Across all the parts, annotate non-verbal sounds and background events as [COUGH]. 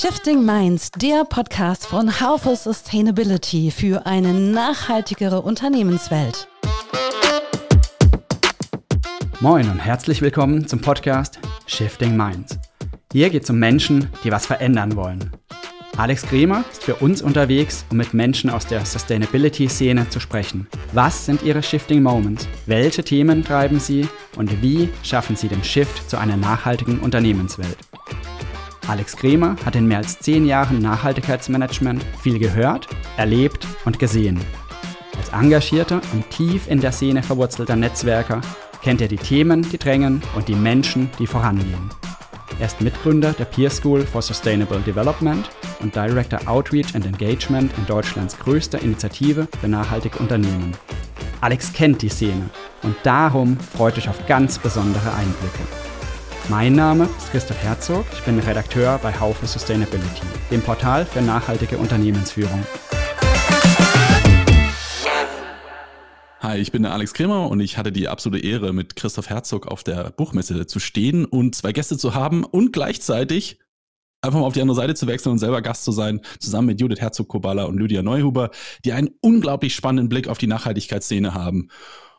Shifting Minds, der Podcast von How for Sustainability für eine nachhaltigere Unternehmenswelt. Moin und herzlich willkommen zum Podcast Shifting Minds. Hier geht es um Menschen, die was verändern wollen. Alex Kremer ist für uns unterwegs, um mit Menschen aus der Sustainability-Szene zu sprechen. Was sind ihre Shifting Moments? Welche Themen treiben sie? Und wie schaffen sie den Shift zu einer nachhaltigen Unternehmenswelt? Alex Kremer hat in mehr als zehn Jahren Nachhaltigkeitsmanagement viel gehört, erlebt und gesehen. Als engagierter und tief in der Szene verwurzelter Netzwerker kennt er die Themen, die drängen und die Menschen, die vorangehen. Er ist Mitgründer der Peer School for Sustainable Development und Director Outreach and Engagement in Deutschlands größter Initiative für nachhaltige Unternehmen. Alex kennt die Szene und darum freut euch auf ganz besondere Einblicke. Mein Name ist Christoph Herzog, ich bin Redakteur bei for Sustainability, dem Portal für nachhaltige Unternehmensführung. Hi, ich bin der Alex Kremer und ich hatte die absolute Ehre, mit Christoph Herzog auf der Buchmesse zu stehen und zwei Gäste zu haben und gleichzeitig einfach mal auf die andere Seite zu wechseln und selber Gast zu sein, zusammen mit Judith Herzog-Kobala und Lydia Neuhuber, die einen unglaublich spannenden Blick auf die Nachhaltigkeitsszene haben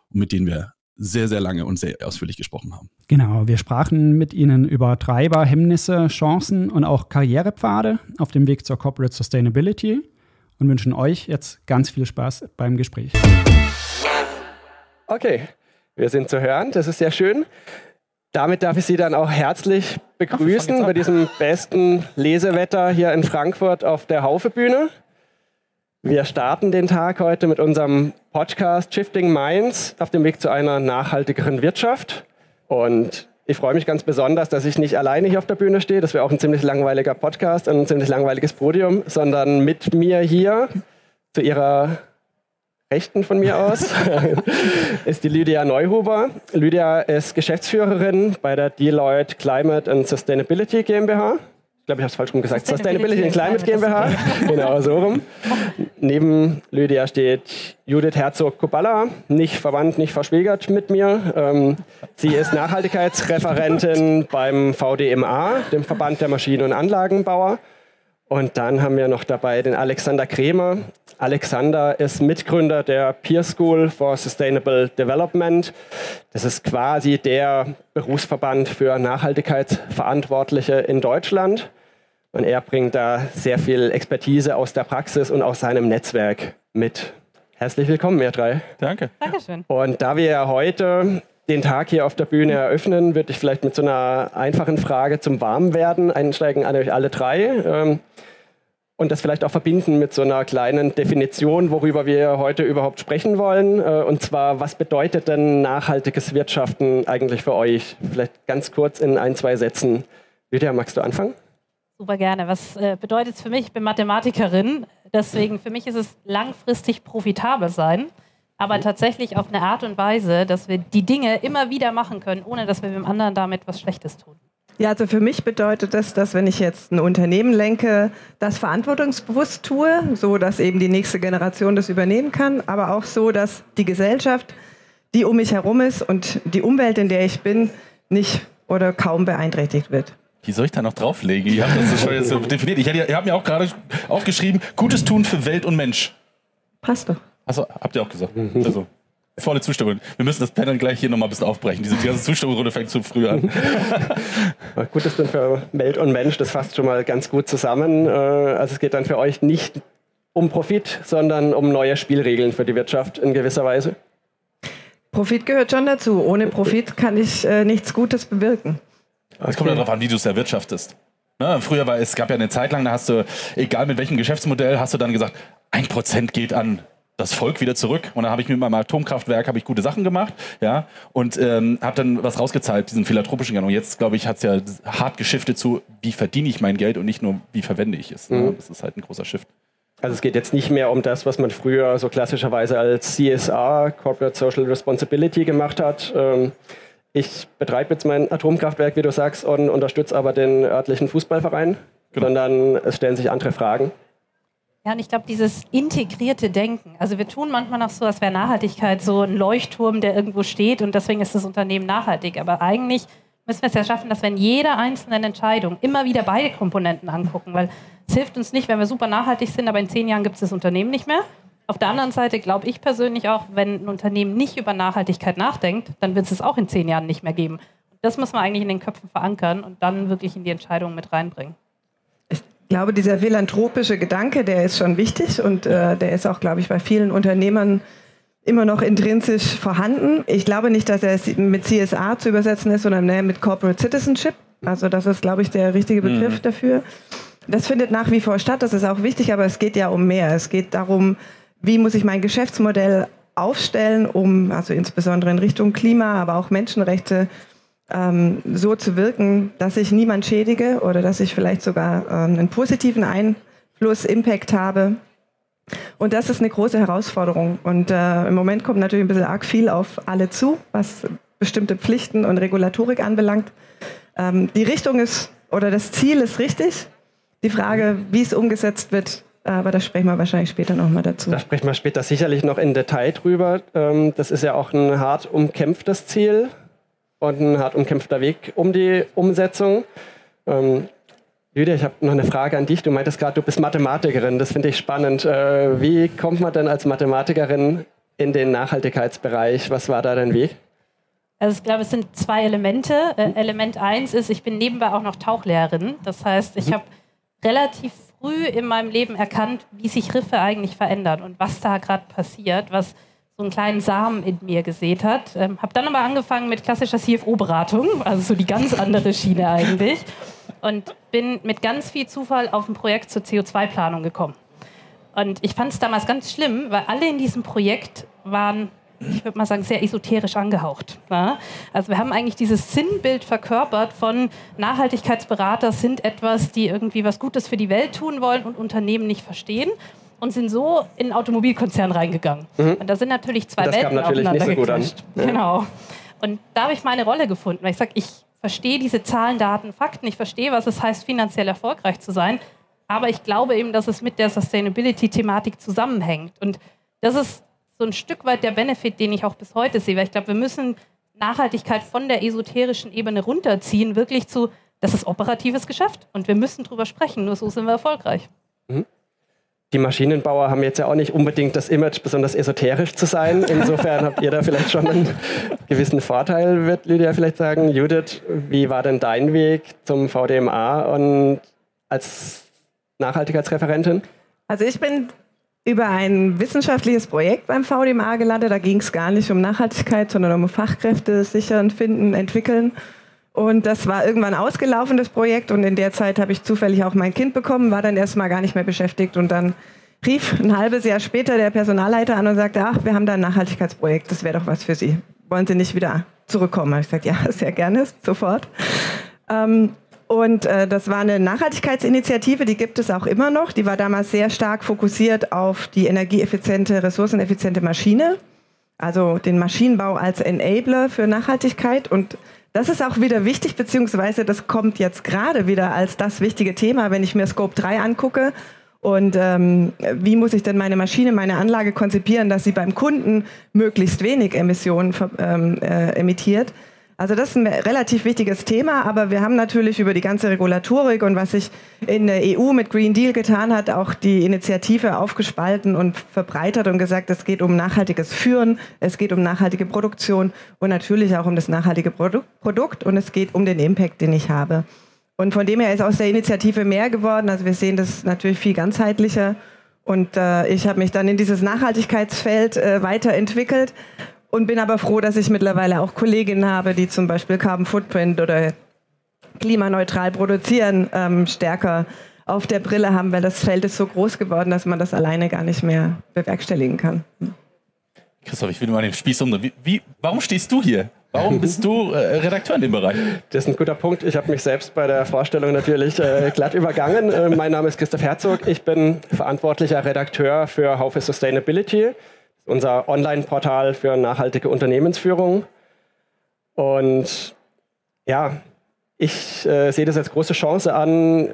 und mit denen wir sehr, sehr lange und sehr ausführlich gesprochen haben. Genau, wir sprachen mit Ihnen über Treiber, Hemmnisse, Chancen und auch Karrierepfade auf dem Weg zur Corporate Sustainability und wünschen euch jetzt ganz viel Spaß beim Gespräch. Okay, wir sind zu hören, das ist sehr schön. Damit darf ich Sie dann auch herzlich begrüßen bei diesem besten Lesewetter hier in Frankfurt auf der Haufebühne. Wir starten den Tag heute mit unserem Podcast Shifting Minds auf dem Weg zu einer nachhaltigeren Wirtschaft. Und ich freue mich ganz besonders, dass ich nicht alleine hier auf der Bühne stehe. Das wäre auch ein ziemlich langweiliger Podcast und ein ziemlich langweiliges Podium, sondern mit mir hier zu Ihrer Rechten von mir aus [LAUGHS] ist die Lydia Neuhuber. Lydia ist Geschäftsführerin bei der Deloitte Climate and Sustainability GmbH. Ich glaube, ich habe es falsch rum gesagt. Sustainability, and Climate GmbH. genau, so rum. Neben Lydia steht Judith Herzog-Kuballa, nicht verwandt, nicht verschwägert mit mir. Ähm, sie ist Nachhaltigkeitsreferentin [LAUGHS] beim VDMA, dem Verband der Maschinen- und Anlagenbauer. Und dann haben wir noch dabei den Alexander Kremer. Alexander ist Mitgründer der Peer School for Sustainable Development. Das ist quasi der Berufsverband für Nachhaltigkeitsverantwortliche in Deutschland. Und er bringt da sehr viel Expertise aus der Praxis und aus seinem Netzwerk mit. Herzlich willkommen, ihr drei. Danke. Dankeschön. Und da wir heute den Tag hier auf der Bühne eröffnen, würde ich vielleicht mit so einer einfachen Frage zum Warmwerden einsteigen an euch alle drei. Ähm, und das vielleicht auch verbinden mit so einer kleinen Definition, worüber wir heute überhaupt sprechen wollen. Äh, und zwar, was bedeutet denn nachhaltiges Wirtschaften eigentlich für euch? Vielleicht ganz kurz in ein, zwei Sätzen. Lydia, magst du anfangen? Super gerne. Was äh, bedeutet es für mich? Ich bin Mathematikerin, deswegen für mich ist es langfristig profitabel sein aber tatsächlich auf eine Art und Weise, dass wir die Dinge immer wieder machen können, ohne dass wir dem anderen damit was Schlechtes tun. Ja, also für mich bedeutet das, dass wenn ich jetzt ein Unternehmen lenke, das verantwortungsbewusst tue, so dass eben die nächste Generation das übernehmen kann, aber auch so, dass die Gesellschaft, die um mich herum ist und die Umwelt, in der ich bin, nicht oder kaum beeinträchtigt wird. Wie soll ich da noch drauflegen? Ich habe das schon jetzt so [LAUGHS] definiert. Ich habe mir auch gerade aufgeschrieben, Gutes tun für Welt und Mensch. Passt doch. Achso, habt ihr auch gesagt. Also, volle Zustimmung. Wir müssen das Panel gleich hier nochmal ein bisschen aufbrechen. Diese ganze Zustimmungsrunde fängt zu früh an. [LAUGHS] gut, das dann für Welt und Mensch, das fasst schon mal ganz gut zusammen. Äh, also es geht dann für euch nicht um Profit, sondern um neue Spielregeln für die Wirtschaft in gewisser Weise. Profit gehört schon dazu. Ohne Profit kann ich äh, nichts Gutes bewirken. Es kommt ja darauf an, wie du es erwirtschaftest. Ne, früher war es gab ja eine Zeit lang, da hast du, egal mit welchem Geschäftsmodell, hast du dann gesagt, ein Prozent geht an das Volk wieder zurück. Und dann habe ich mit meinem Atomkraftwerk habe ich gute Sachen gemacht, ja, und ähm, habe dann was rausgezahlt, diesen philanthropischen Gang. Und jetzt, glaube ich, hat es ja hart geschiftet zu, wie verdiene ich mein Geld und nicht nur, wie verwende ich es. Ne? Mhm. Das ist halt ein großer Shift. Also es geht jetzt nicht mehr um das, was man früher so klassischerweise als CSR, Corporate Social Responsibility, gemacht hat. Ähm, ich betreibe jetzt mein Atomkraftwerk, wie du sagst, und unterstütze aber den örtlichen Fußballverein, genau. sondern es stellen sich andere Fragen. Ja, und ich glaube, dieses integrierte Denken. Also wir tun manchmal noch so, als wäre Nachhaltigkeit so ein Leuchtturm, der irgendwo steht und deswegen ist das Unternehmen nachhaltig. Aber eigentlich müssen wir es ja schaffen, dass wir in jeder einzelnen Entscheidung immer wieder beide Komponenten angucken, weil es hilft uns nicht, wenn wir super nachhaltig sind, aber in zehn Jahren gibt es das Unternehmen nicht mehr. Auf der anderen Seite glaube ich persönlich auch, wenn ein Unternehmen nicht über Nachhaltigkeit nachdenkt, dann wird es es auch in zehn Jahren nicht mehr geben. Das muss man eigentlich in den Köpfen verankern und dann wirklich in die Entscheidungen mit reinbringen. Ich glaube, dieser philanthropische Gedanke, der ist schon wichtig und äh, der ist auch, glaube ich, bei vielen Unternehmern immer noch intrinsisch vorhanden. Ich glaube nicht, dass er mit CSA zu übersetzen ist, sondern mehr mit Corporate Citizenship. Also das ist, glaube ich, der richtige Begriff mhm. dafür. Das findet nach wie vor statt, das ist auch wichtig, aber es geht ja um mehr. Es geht darum, wie muss ich mein Geschäftsmodell aufstellen, um also insbesondere in Richtung Klima, aber auch Menschenrechte ähm, so zu wirken, dass ich niemand schädige oder dass ich vielleicht sogar ähm, einen positiven Einfluss, Impact habe. Und das ist eine große Herausforderung. Und äh, im Moment kommt natürlich ein bisschen arg viel auf alle zu, was bestimmte Pflichten und Regulatorik anbelangt. Ähm, die Richtung ist oder das Ziel ist richtig. Die Frage, wie es umgesetzt wird, aber da sprechen wir wahrscheinlich später nochmal dazu. Da sprechen wir später sicherlich noch in Detail drüber. Ähm, das ist ja auch ein hart umkämpftes Ziel und ein hart umkämpfter Weg um die Umsetzung. Ähm, Lydia, ich habe noch eine Frage an dich. Du meintest gerade, du bist Mathematikerin. Das finde ich spannend. Äh, wie kommt man denn als Mathematikerin in den Nachhaltigkeitsbereich? Was war da dein Weg? Also ich glaube, es sind zwei Elemente. Äh, Element eins ist, ich bin nebenbei auch noch Tauchlehrerin. Das heißt, ich mhm. habe relativ früh in meinem Leben erkannt, wie sich Riffe eigentlich verändern und was da gerade passiert, was so einen kleinen Samen in mir gesät hat. Ähm, habe dann aber angefangen mit klassischer CFO-Beratung, also so die ganz andere Schiene eigentlich. Und bin mit ganz viel Zufall auf ein Projekt zur CO2-Planung gekommen. Und ich fand es damals ganz schlimm, weil alle in diesem Projekt waren ich würde mal sagen, sehr esoterisch angehaucht. Ja? Also wir haben eigentlich dieses Sinnbild verkörpert von Nachhaltigkeitsberater sind etwas, die irgendwie was Gutes für die Welt tun wollen und Unternehmen nicht verstehen und sind so in den Automobilkonzern reingegangen. Mhm. Und da sind natürlich zwei das Welten natürlich aufeinander nicht so gut Ja. Genau. Und da habe ich meine Rolle gefunden, weil ich sage, ich verstehe diese Zahlen, Daten, Fakten, ich verstehe, was es heißt, finanziell erfolgreich zu sein, aber ich glaube eben, dass es mit der Sustainability-Thematik zusammenhängt. Und das ist so ein Stück weit der Benefit, den ich auch bis heute sehe. Weil ich glaube, wir müssen Nachhaltigkeit von der esoterischen Ebene runterziehen, wirklich zu, das ist operatives Geschäft und wir müssen drüber sprechen, nur so sind wir erfolgreich. Mhm. Die Maschinenbauer haben jetzt ja auch nicht unbedingt das Image, besonders esoterisch zu sein. Insofern habt ihr da vielleicht schon einen gewissen Vorteil, wird Lydia vielleicht sagen. Judith, wie war denn dein Weg zum VDMA und als Nachhaltigkeitsreferentin? Also ich bin über ein wissenschaftliches Projekt beim VDMA gelandet. Da ging es gar nicht um Nachhaltigkeit, sondern um Fachkräfte sichern, finden, entwickeln. Und das war irgendwann ausgelaufen, das Projekt. Und in der Zeit habe ich zufällig auch mein Kind bekommen, war dann erstmal gar nicht mehr beschäftigt. Und dann rief ein halbes Jahr später der Personalleiter an und sagte, ach, wir haben da ein Nachhaltigkeitsprojekt, das wäre doch was für Sie. Wollen Sie nicht wieder zurückkommen? Ich gesagt, ja, [LAUGHS] sehr gerne, sofort. Ähm, und äh, das war eine Nachhaltigkeitsinitiative, die gibt es auch immer noch. Die war damals sehr stark fokussiert auf die energieeffiziente, ressourceneffiziente Maschine, also den Maschinenbau als Enabler für Nachhaltigkeit. Und das ist auch wieder wichtig, beziehungsweise das kommt jetzt gerade wieder als das wichtige Thema, wenn ich mir Scope 3 angucke. Und ähm, wie muss ich denn meine Maschine, meine Anlage konzipieren, dass sie beim Kunden möglichst wenig Emissionen ähm, äh, emittiert? Also das ist ein relativ wichtiges Thema, aber wir haben natürlich über die ganze Regulatorik und was sich in der EU mit Green Deal getan hat, auch die Initiative aufgespalten und verbreitert und gesagt, es geht um nachhaltiges Führen, es geht um nachhaltige Produktion und natürlich auch um das nachhaltige Produkt und es geht um den Impact, den ich habe. Und von dem her ist aus der Initiative mehr geworden. Also wir sehen das natürlich viel ganzheitlicher. Und äh, ich habe mich dann in dieses Nachhaltigkeitsfeld äh, weiterentwickelt und bin aber froh, dass ich mittlerweile auch Kolleginnen habe, die zum Beispiel Carbon Footprint oder klimaneutral produzieren ähm, stärker auf der Brille haben, weil das Feld ist so groß geworden, dass man das alleine gar nicht mehr bewerkstelligen kann. Christoph, ich will mal den Spieß umdrehen. Wie, wie, warum stehst du hier? Warum bist du äh, Redakteur in dem Bereich? Das ist ein guter Punkt. Ich habe mich selbst bei der Vorstellung natürlich äh, glatt übergangen. Äh, mein Name ist Christoph Herzog. Ich bin verantwortlicher Redakteur für Haufe Sustainability unser Online-Portal für nachhaltige Unternehmensführung. Und ja, ich äh, sehe das als große Chance an,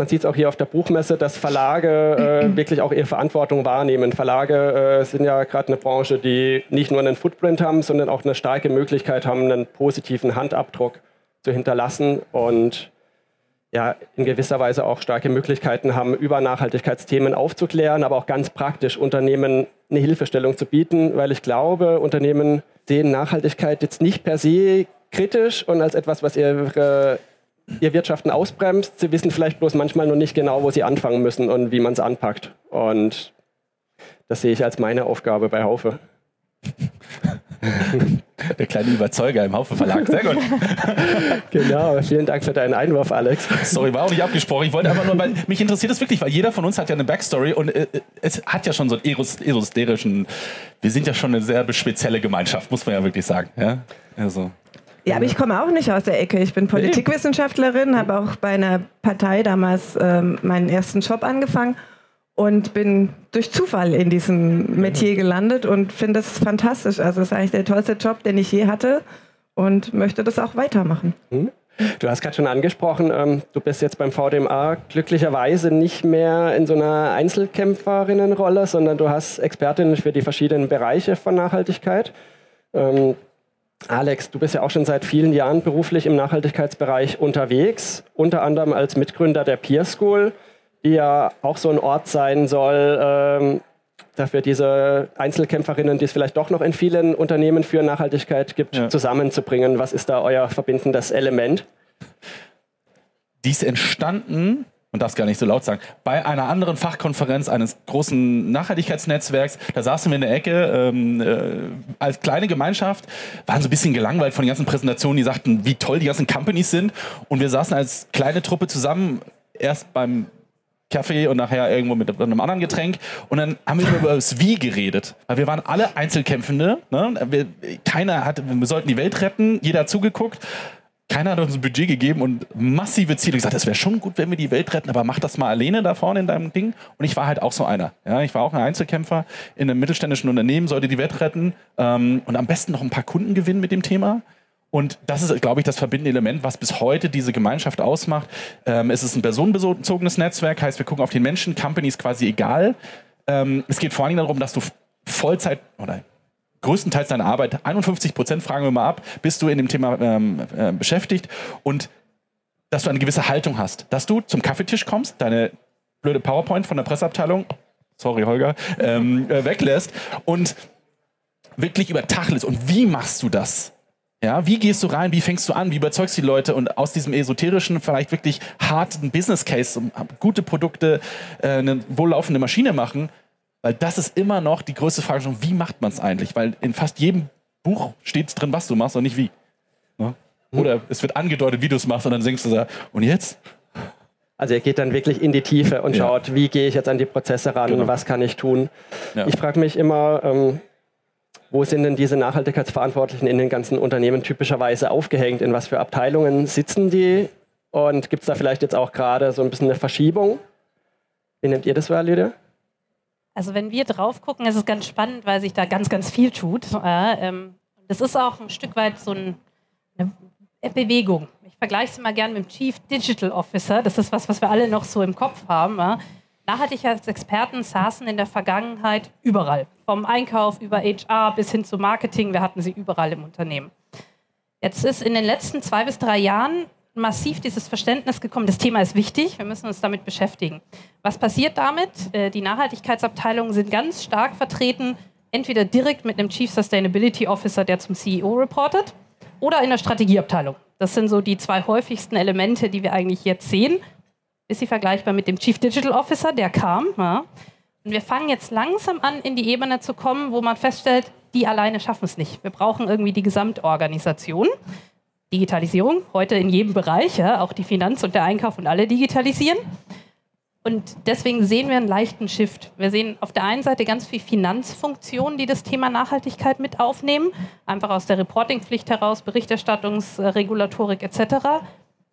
man sieht es auch hier auf der Buchmesse, dass Verlage äh, [CLEARS THROAT] wirklich auch ihre Verantwortung wahrnehmen. Verlage äh, sind ja gerade eine Branche, die nicht nur einen Footprint haben, sondern auch eine starke Möglichkeit haben, einen positiven Handabdruck zu hinterlassen und ja, in gewisser Weise auch starke Möglichkeiten haben, über Nachhaltigkeitsthemen aufzuklären, aber auch ganz praktisch Unternehmen eine Hilfestellung zu bieten, weil ich glaube, Unternehmen sehen Nachhaltigkeit jetzt nicht per se kritisch und als etwas, was ihre, ihr Wirtschaften ausbremst. Sie wissen vielleicht bloß manchmal noch nicht genau, wo sie anfangen müssen und wie man es anpackt. Und das sehe ich als meine Aufgabe bei Haufe. [LAUGHS] Der kleine Überzeuger im Haufe Verlag. Sehr gut. [LAUGHS] genau, vielen Dank für deinen Einwurf, Alex. Sorry, war auch nicht abgesprochen. Ich wollte einfach nur, weil mich interessiert das wirklich, weil jeder von uns hat ja eine Backstory und äh, es hat ja schon so einen esoterischen, wir sind ja schon eine sehr spezielle Gemeinschaft, muss man ja wirklich sagen. Ja, also. Ja, aber ich komme auch nicht aus der Ecke. Ich bin Politikwissenschaftlerin, habe auch bei einer Partei damals ähm, meinen ersten Job angefangen und bin durch Zufall in diesem Metier gelandet und finde es fantastisch. Also es ist eigentlich der tollste Job, den ich je hatte und möchte das auch weitermachen. Hm? Du hast gerade schon angesprochen, ähm, du bist jetzt beim VDMA glücklicherweise nicht mehr in so einer Einzelkämpferinnenrolle, sondern du hast Expertinnen für die verschiedenen Bereiche von Nachhaltigkeit. Ähm, Alex, du bist ja auch schon seit vielen Jahren beruflich im Nachhaltigkeitsbereich unterwegs, unter anderem als Mitgründer der Peer School die ja auch so ein Ort sein soll, ähm, dafür diese Einzelkämpferinnen, die es vielleicht doch noch in vielen Unternehmen für Nachhaltigkeit gibt, ja. zusammenzubringen. Was ist da euer verbindendes Element? Die ist entstanden, und darf es gar nicht so laut sagen, bei einer anderen Fachkonferenz eines großen Nachhaltigkeitsnetzwerks. Da saßen wir in der Ecke ähm, äh, als kleine Gemeinschaft, waren so ein bisschen gelangweilt von den ganzen Präsentationen, die sagten, wie toll die ganzen Companies sind. Und wir saßen als kleine Truppe zusammen, erst beim Kaffee und nachher irgendwo mit einem anderen Getränk. Und dann haben wir über das Wie geredet. Weil wir waren alle Einzelkämpfende. Ne? Wir, keiner hat, wir sollten die Welt retten. Jeder hat zugeguckt. Keiner hat uns ein Budget gegeben und massive Ziele gesagt, das wäre schon gut, wenn wir die Welt retten, aber mach das mal alleine da vorne in deinem Ding. Und ich war halt auch so einer. Ja, ich war auch ein Einzelkämpfer in einem mittelständischen Unternehmen, sollte die Welt retten ähm, und am besten noch ein paar Kunden gewinnen mit dem Thema. Und das ist, glaube ich, das verbindende Element, was bis heute diese Gemeinschaft ausmacht. Ähm, es ist ein personenbezogenes Netzwerk, heißt, wir gucken auf den Menschen, Company ist quasi egal. Ähm, es geht vor allem darum, dass du Vollzeit oder größtenteils deine Arbeit, 51 Prozent fragen wir mal ab, bist du in dem Thema ähm, äh, beschäftigt und dass du eine gewisse Haltung hast, dass du zum Kaffeetisch kommst, deine blöde PowerPoint von der Presseabteilung, sorry Holger, ähm, äh, weglässt und wirklich über Tacheles und wie machst du das? Ja, wie gehst du rein? Wie fängst du an? Wie überzeugst du die Leute? Und aus diesem esoterischen, vielleicht wirklich harten Business Case, gute Produkte, äh, eine wohllaufende Maschine machen, weil das ist immer noch die größte Frage schon, wie macht man es eigentlich? Weil in fast jedem Buch steht drin, was du machst und nicht wie. Ne? Oder es wird angedeutet, wie du es machst und dann denkst du da, und jetzt? Also ihr geht dann wirklich in die Tiefe und ja. schaut, wie gehe ich jetzt an die Prozesse ran, genau. was kann ich tun. Ja. Ich frage mich immer, ähm, wo sind denn diese Nachhaltigkeitsverantwortlichen in den ganzen Unternehmen typischerweise aufgehängt? In was für Abteilungen sitzen die? Und gibt es da vielleicht jetzt auch gerade so ein bisschen eine Verschiebung? Wie nehmt ihr das wahr, Lydia? Also wenn wir drauf gucken, ist es ganz spannend, weil sich da ganz, ganz viel tut. Ähm, das ist auch ein Stück weit so ein, eine Bewegung. Ich vergleiche es immer gerne mit dem Chief Digital Officer. Das ist was, was wir alle noch so im Kopf haben. Nachhaltigkeitsexperten saßen in der Vergangenheit überall. Vom Einkauf über HR bis hin zu Marketing, wir hatten sie überall im Unternehmen. Jetzt ist in den letzten zwei bis drei Jahren massiv dieses Verständnis gekommen, das Thema ist wichtig, wir müssen uns damit beschäftigen. Was passiert damit? Äh, die Nachhaltigkeitsabteilungen sind ganz stark vertreten, entweder direkt mit einem Chief Sustainability Officer, der zum CEO reportet, oder in der Strategieabteilung. Das sind so die zwei häufigsten Elemente, die wir eigentlich jetzt sehen ist sie vergleichbar mit dem Chief Digital Officer, der kam. Ja. Und wir fangen jetzt langsam an, in die Ebene zu kommen, wo man feststellt, die alleine schaffen es nicht. Wir brauchen irgendwie die Gesamtorganisation. Digitalisierung, heute in jedem Bereich, ja, auch die Finanz und der Einkauf und alle digitalisieren. Und deswegen sehen wir einen leichten Shift. Wir sehen auf der einen Seite ganz viele Finanzfunktionen, die das Thema Nachhaltigkeit mit aufnehmen, einfach aus der Reportingpflicht heraus, Berichterstattungsregulatorik etc.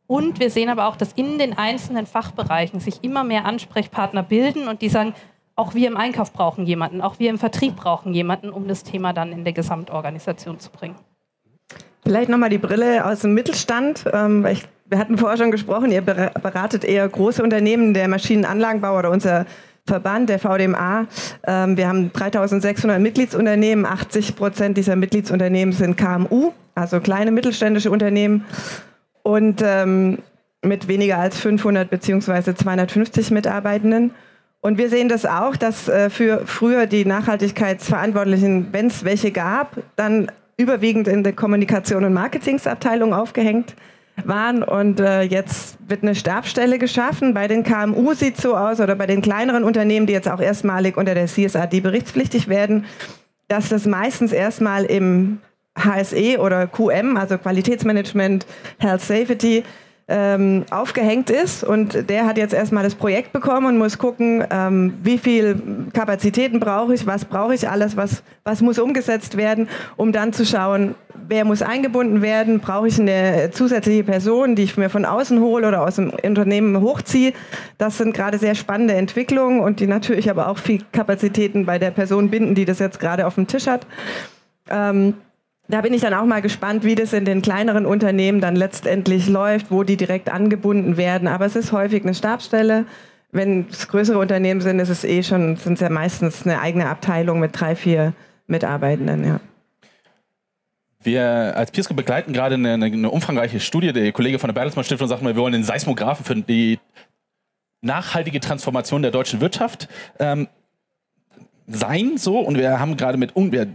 Und wir sehen aber auch, dass in den einzelnen Fachbereichen sich immer mehr Ansprechpartner bilden und die sagen, auch wir im Einkauf brauchen jemanden, auch wir im Vertrieb brauchen jemanden, um das Thema dann in der Gesamtorganisation zu bringen. Vielleicht nochmal die Brille aus dem Mittelstand. Ähm, wir hatten vorher schon gesprochen, ihr beratet eher große Unternehmen, der Maschinenanlagenbau oder unser Verband, der VDMA. Ähm, wir haben 3600 Mitgliedsunternehmen. 80 Prozent dieser Mitgliedsunternehmen sind KMU, also kleine mittelständische Unternehmen. Und ähm, mit weniger als 500 bzw. 250 Mitarbeitenden. Und wir sehen das auch, dass äh, für früher die Nachhaltigkeitsverantwortlichen, wenn es welche gab, dann überwiegend in der Kommunikation- und Marketingsabteilung aufgehängt waren. Und äh, jetzt wird eine Stabstelle geschaffen. Bei den KMU sieht es so aus, oder bei den kleineren Unternehmen, die jetzt auch erstmalig unter der CSRD berichtspflichtig werden, dass das meistens erstmal im HSE oder QM, also Qualitätsmanagement, Health Safety, ähm, aufgehängt ist und der hat jetzt erstmal das Projekt bekommen und muss gucken, ähm, wie viel Kapazitäten brauche ich, was brauche ich alles, was, was muss umgesetzt werden, um dann zu schauen, wer muss eingebunden werden, brauche ich eine zusätzliche Person, die ich mir von außen hole oder aus dem Unternehmen hochziehe. Das sind gerade sehr spannende Entwicklungen und die natürlich aber auch viel Kapazitäten bei der Person binden, die das jetzt gerade auf dem Tisch hat. Ähm, da bin ich dann auch mal gespannt, wie das in den kleineren Unternehmen dann letztendlich läuft, wo die direkt angebunden werden. Aber es ist häufig eine Stabsstelle. Wenn es größere Unternehmen sind, ist es eh schon, sind es ja meistens eine eigene Abteilung mit drei, vier Mitarbeitenden, ja. Wir als Peersco begleiten gerade eine, eine, umfangreiche Studie. Der Kollege von der Bertelsmann Stiftung sagt mal, wir wollen den Seismographen für die nachhaltige Transformation der deutschen Wirtschaft ähm, sein. So und wir haben gerade mit wir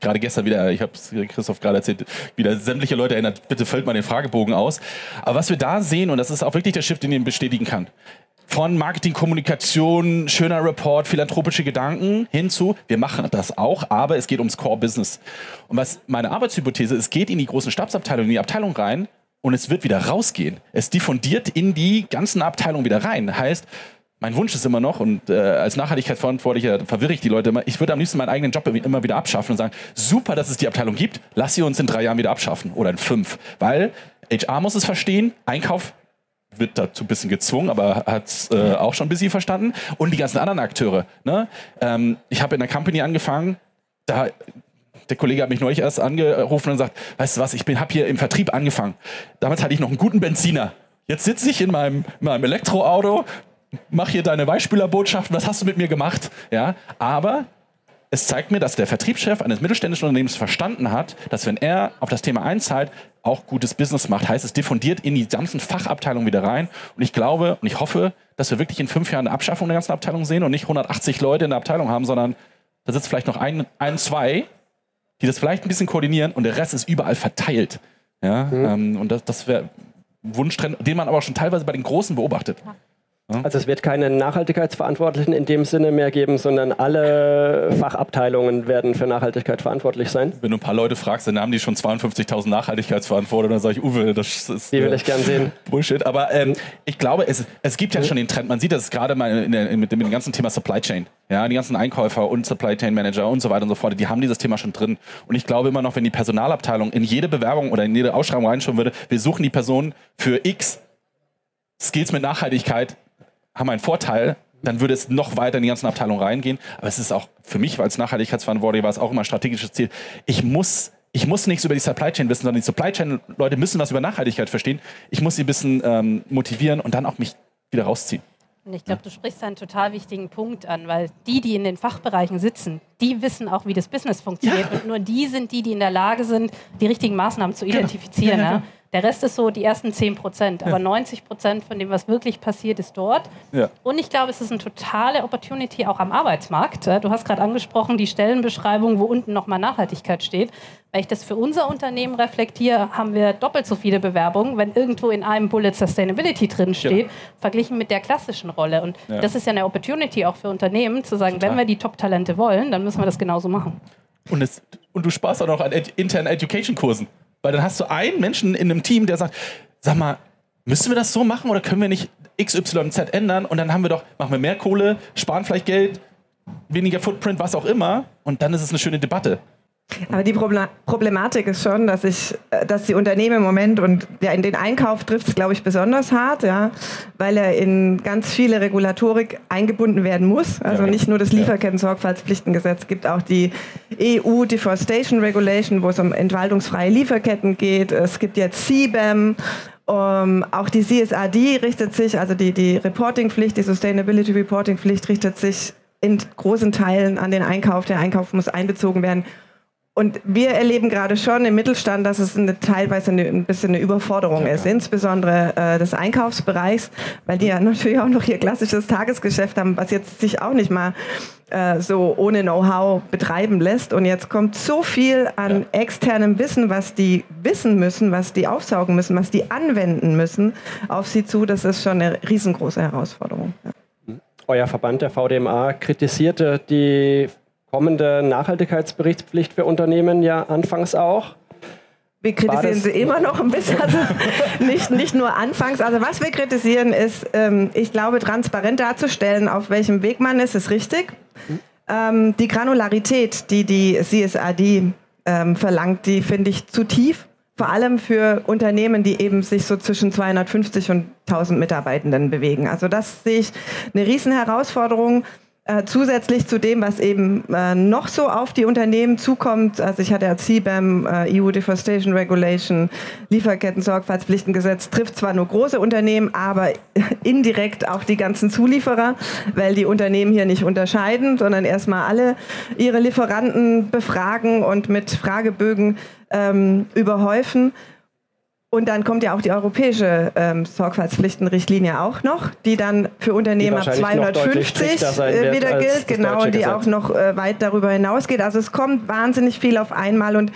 gerade gestern wieder, ich habe Christoph gerade erzählt, wieder sämtliche Leute erinnert, bitte füllt mal den Fragebogen aus. Aber was wir da sehen, und das ist auch wirklich der Shift, den ich bestätigen kann, von Marketing, Kommunikation, schöner Report, philanthropische Gedanken hinzu, wir machen das auch, aber es geht ums Core-Business. Und was meine Arbeitshypothese ist, es geht in die großen Stabsabteilungen, in die Abteilung rein und es wird wieder rausgehen. Es diffundiert in die ganzen Abteilungen wieder rein. Heißt, mein Wunsch ist immer noch, und äh, als Nachhaltigkeitsverantwortlicher verwirre ich die Leute immer, ich würde am liebsten meinen eigenen Job immer wieder abschaffen und sagen, super, dass es die Abteilung gibt, lass sie uns in drei Jahren wieder abschaffen oder in fünf. Weil HR muss es verstehen, Einkauf wird dazu ein bisschen gezwungen, aber hat es äh, auch schon ein bisschen verstanden. Und die ganzen anderen Akteure. Ne? Ähm, ich habe in der Company angefangen, da der Kollege hat mich neulich erst angerufen und sagt, weißt du was, ich habe hier im Vertrieb angefangen. Damals hatte ich noch einen guten Benziner. Jetzt sitze ich in meinem, meinem Elektroauto, mach hier deine Weichspülerbotschaften, was hast du mit mir gemacht? Ja, aber es zeigt mir, dass der Vertriebschef eines mittelständischen Unternehmens verstanden hat, dass wenn er auf das Thema einzahlt, auch gutes Business macht. Heißt, es diffundiert in die ganzen Fachabteilungen wieder rein. Und ich glaube und ich hoffe, dass wir wirklich in fünf Jahren eine Abschaffung der ganzen Abteilung sehen und nicht 180 Leute in der Abteilung haben, sondern da sitzt vielleicht noch ein, ein zwei, die das vielleicht ein bisschen koordinieren und der Rest ist überall verteilt. Ja, mhm. ähm, und das, das wäre Wunschtrend, den man aber auch schon teilweise bei den Großen beobachtet. Also es wird keine Nachhaltigkeitsverantwortlichen in dem Sinne mehr geben, sondern alle Fachabteilungen werden für Nachhaltigkeit verantwortlich sein. Wenn du ein paar Leute fragst, dann haben die schon 52.000 Nachhaltigkeitsverantwortler, dann sage ich, Uwe, das ist die will ich gern sehen. Bullshit. Aber ähm, ich glaube, es, es gibt ja schon den Trend. Man sieht das gerade mal in der, mit, dem, mit dem ganzen Thema Supply Chain. Ja, die ganzen Einkäufer und Supply Chain Manager und so weiter und so fort, die haben dieses Thema schon drin. Und ich glaube immer noch, wenn die Personalabteilung in jede Bewerbung oder in jede Ausschreibung reinschauen würde, wir suchen die Person für X Skills mit Nachhaltigkeit, haben einen Vorteil, dann würde es noch weiter in die ganzen Abteilungen reingehen. Aber es ist auch für mich als Nachhaltigkeitsverantwortlicher war es auch immer ein strategisches Ziel. Ich muss ich muss nichts über die Supply Chain wissen, sondern die Supply Chain Leute müssen was über Nachhaltigkeit verstehen. Ich muss sie ein bisschen ähm, motivieren und dann auch mich wieder rausziehen. Und ich glaube, du sprichst einen total wichtigen Punkt an, weil die, die in den Fachbereichen sitzen, die wissen auch, wie das Business funktioniert. Ja. Und nur die sind die, die in der Lage sind, die richtigen Maßnahmen zu genau. identifizieren. Ja, der Rest ist so die ersten 10 Prozent. Aber ja. 90 Prozent von dem, was wirklich passiert, ist dort. Ja. Und ich glaube, es ist eine totale Opportunity auch am Arbeitsmarkt. Du hast gerade angesprochen, die Stellenbeschreibung, wo unten nochmal Nachhaltigkeit steht. Wenn ich das für unser Unternehmen reflektiere, haben wir doppelt so viele Bewerbungen, wenn irgendwo in einem Bullet Sustainability drin steht, ja. verglichen mit der klassischen Rolle. Und das ist ja eine Opportunity auch für Unternehmen, zu sagen, Total. wenn wir die Top-Talente wollen, dann müssen wir das genauso machen. Und, es, und du sparst auch noch an ed internen Education-Kursen. Weil dann hast du einen Menschen in einem Team, der sagt, sag mal, müssen wir das so machen oder können wir nicht XYZ ändern und dann haben wir doch, machen wir mehr Kohle, sparen vielleicht Geld, weniger Footprint, was auch immer und dann ist es eine schöne Debatte. Aber die Problematik ist schon, dass ich, äh, dass die Unternehmen im Moment und ja, in den Einkauf trifft es, glaube ich, besonders hart, ja, weil er in ganz viele Regulatorik eingebunden werden muss. Also ja. nicht nur das Lieferketten-Sorgfaltspflichtengesetz, gibt auch die EU Deforestation Regulation, wo es um entwaldungsfreie Lieferketten geht. Es gibt jetzt CBAM Um, ähm, auch die CSRD richtet sich, also die, die Reporting-Pflicht, die Sustainability Reporting-Pflicht richtet sich in großen Teilen an den Einkauf. Der Einkauf muss einbezogen werden. Und wir erleben gerade schon im Mittelstand, dass es eine, teilweise eine, ein bisschen eine Überforderung ja, ist, insbesondere äh, des Einkaufsbereichs, weil die ja [LAUGHS] natürlich auch noch ihr klassisches Tagesgeschäft haben, was jetzt sich auch nicht mal äh, so ohne Know-how betreiben lässt. Und jetzt kommt so viel an ja. externem Wissen, was die wissen müssen, was die aufsaugen müssen, was die anwenden müssen, auf sie zu. Das ist schon eine riesengroße Herausforderung. Ja. Euer Verband, der VDMA, kritisierte die kommende Nachhaltigkeitsberichtspflicht für Unternehmen ja anfangs auch. Wir kritisieren sie immer noch ein bisschen, also [LAUGHS] nicht, nicht nur anfangs. Also was wir kritisieren ist, ähm, ich glaube, transparent darzustellen, auf welchem Weg man ist, ist richtig. Ähm, die Granularität, die die CSRD ähm, verlangt, die finde ich zu tief. Vor allem für Unternehmen, die eben sich so zwischen 250 und 1000 Mitarbeitenden bewegen. Also das sehe ich eine riesen Herausforderung. Äh, zusätzlich zu dem, was eben äh, noch so auf die Unternehmen zukommt, also ich hatte ja CBAM, äh, EU Deforestation Regulation, Lieferketten-Sorgfaltspflichtengesetz, trifft zwar nur große Unternehmen, aber [LAUGHS] indirekt auch die ganzen Zulieferer, weil die Unternehmen hier nicht unterscheiden, sondern erstmal alle ihre Lieferanten befragen und mit Fragebögen ähm, überhäufen. Und dann kommt ja auch die europäische ähm, Sorgfaltspflichtenrichtlinie auch noch, die dann für Unternehmen ab 250 äh, wieder gilt, genau, und die Gesetz. auch noch äh, weit darüber hinausgeht. Also es kommt wahnsinnig viel auf einmal und,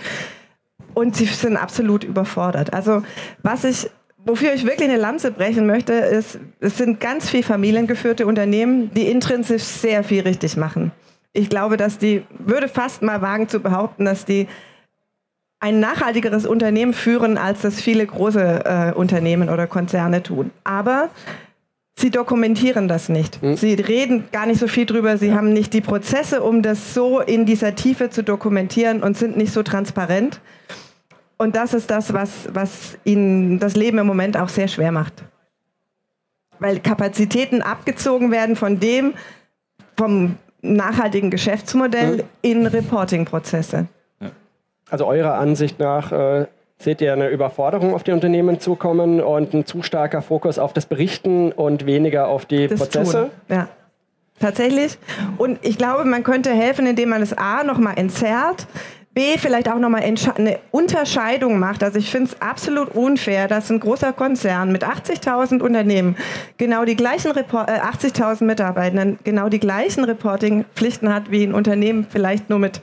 und sie sind absolut überfordert. Also was ich Wofür ich wirklich eine Lanze brechen möchte, ist, es sind ganz viel familiengeführte Unternehmen, die intrinsisch sehr viel richtig machen. Ich glaube, dass die, würde fast mal wagen zu behaupten, dass die ein nachhaltigeres Unternehmen führen, als das viele große äh, Unternehmen oder Konzerne tun. Aber Sie dokumentieren das nicht. Hm. Sie reden gar nicht so viel drüber. Sie ja. haben nicht die Prozesse, um das so in dieser Tiefe zu dokumentieren und sind nicht so transparent. Und das ist das, was, was ihnen das Leben im Moment auch sehr schwer macht. Weil Kapazitäten abgezogen werden von dem, vom nachhaltigen Geschäftsmodell hm. in Reporting-Prozesse. Also eurer Ansicht nach äh, seht ihr eine Überforderung auf die Unternehmen zukommen und ein zu starker Fokus auf das Berichten und weniger auf die das Prozesse? Tun. Ja, tatsächlich. Und ich glaube, man könnte helfen, indem man es A nochmal entzerrt, B, vielleicht auch nochmal eine Unterscheidung macht. Also ich finde es absolut unfair, dass ein großer Konzern mit 80.000 Unternehmen genau die gleichen äh, 80.000 Mitarbeitenden genau die gleichen Reporting-Pflichten hat wie ein Unternehmen vielleicht nur mit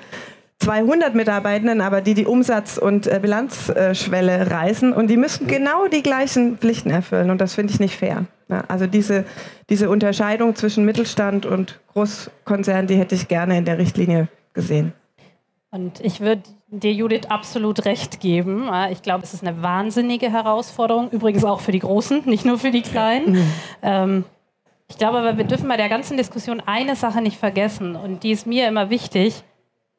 200 Mitarbeitenden, aber die die Umsatz- und äh, Bilanzschwelle reißen und die müssen genau die gleichen Pflichten erfüllen und das finde ich nicht fair. also diese, diese Unterscheidung zwischen Mittelstand und Großkonzern, die hätte ich gerne in der Richtlinie gesehen. Und ich würde dir, Judith, absolut recht geben. Ich glaube, es ist eine wahnsinnige Herausforderung, übrigens auch für die Großen, nicht nur für die Kleinen. Mhm. Ähm, ich glaube aber, wir dürfen bei der ganzen Diskussion eine Sache nicht vergessen und die ist mir immer wichtig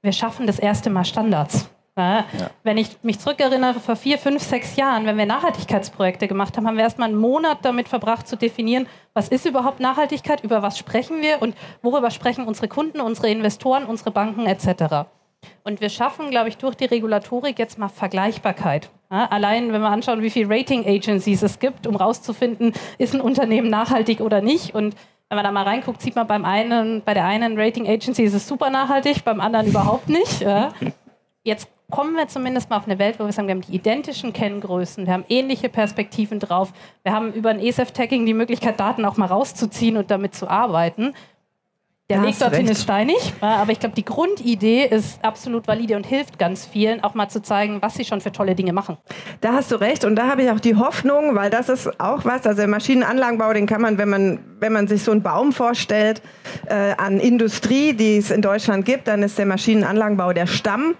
wir schaffen das erste Mal Standards. Ja. Wenn ich mich zurückerinnere, vor vier, fünf, sechs Jahren, wenn wir Nachhaltigkeitsprojekte gemacht haben, haben wir erstmal einen Monat damit verbracht zu definieren, was ist überhaupt Nachhaltigkeit, über was sprechen wir und worüber sprechen unsere Kunden, unsere Investoren, unsere Banken etc. Und wir schaffen, glaube ich, durch die Regulatorik jetzt mal Vergleichbarkeit. Ja, allein, wenn wir anschauen, wie viele Rating Agencies es gibt, um herauszufinden, ist ein Unternehmen nachhaltig oder nicht. Und wenn man da mal reinguckt, sieht man beim einen, bei der einen Rating Agency ist es super nachhaltig, beim anderen überhaupt nicht. Ja. Jetzt kommen wir zumindest mal auf eine Welt, wo wir sagen, wir haben die identischen Kenngrößen, wir haben ähnliche Perspektiven drauf, wir haben über ein ESF-Tagging die Möglichkeit, Daten auch mal rauszuziehen und damit zu arbeiten. Der Weg dorthin recht. ist steinig, aber ich glaube, die Grundidee ist absolut valide und hilft ganz vielen, auch mal zu zeigen, was sie schon für tolle Dinge machen. Da hast du recht und da habe ich auch die Hoffnung, weil das ist auch was, also Maschinenanlagenbau, den kann man, wenn man, wenn man sich so einen Baum vorstellt äh, an Industrie, die es in Deutschland gibt, dann ist der Maschinenanlagenbau der Stamm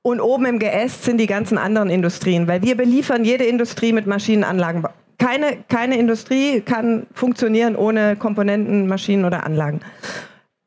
und oben im Geäst sind die ganzen anderen Industrien, weil wir beliefern jede Industrie mit Maschinenanlagenbau. Keine, keine Industrie kann funktionieren ohne Komponenten, Maschinen oder Anlagen.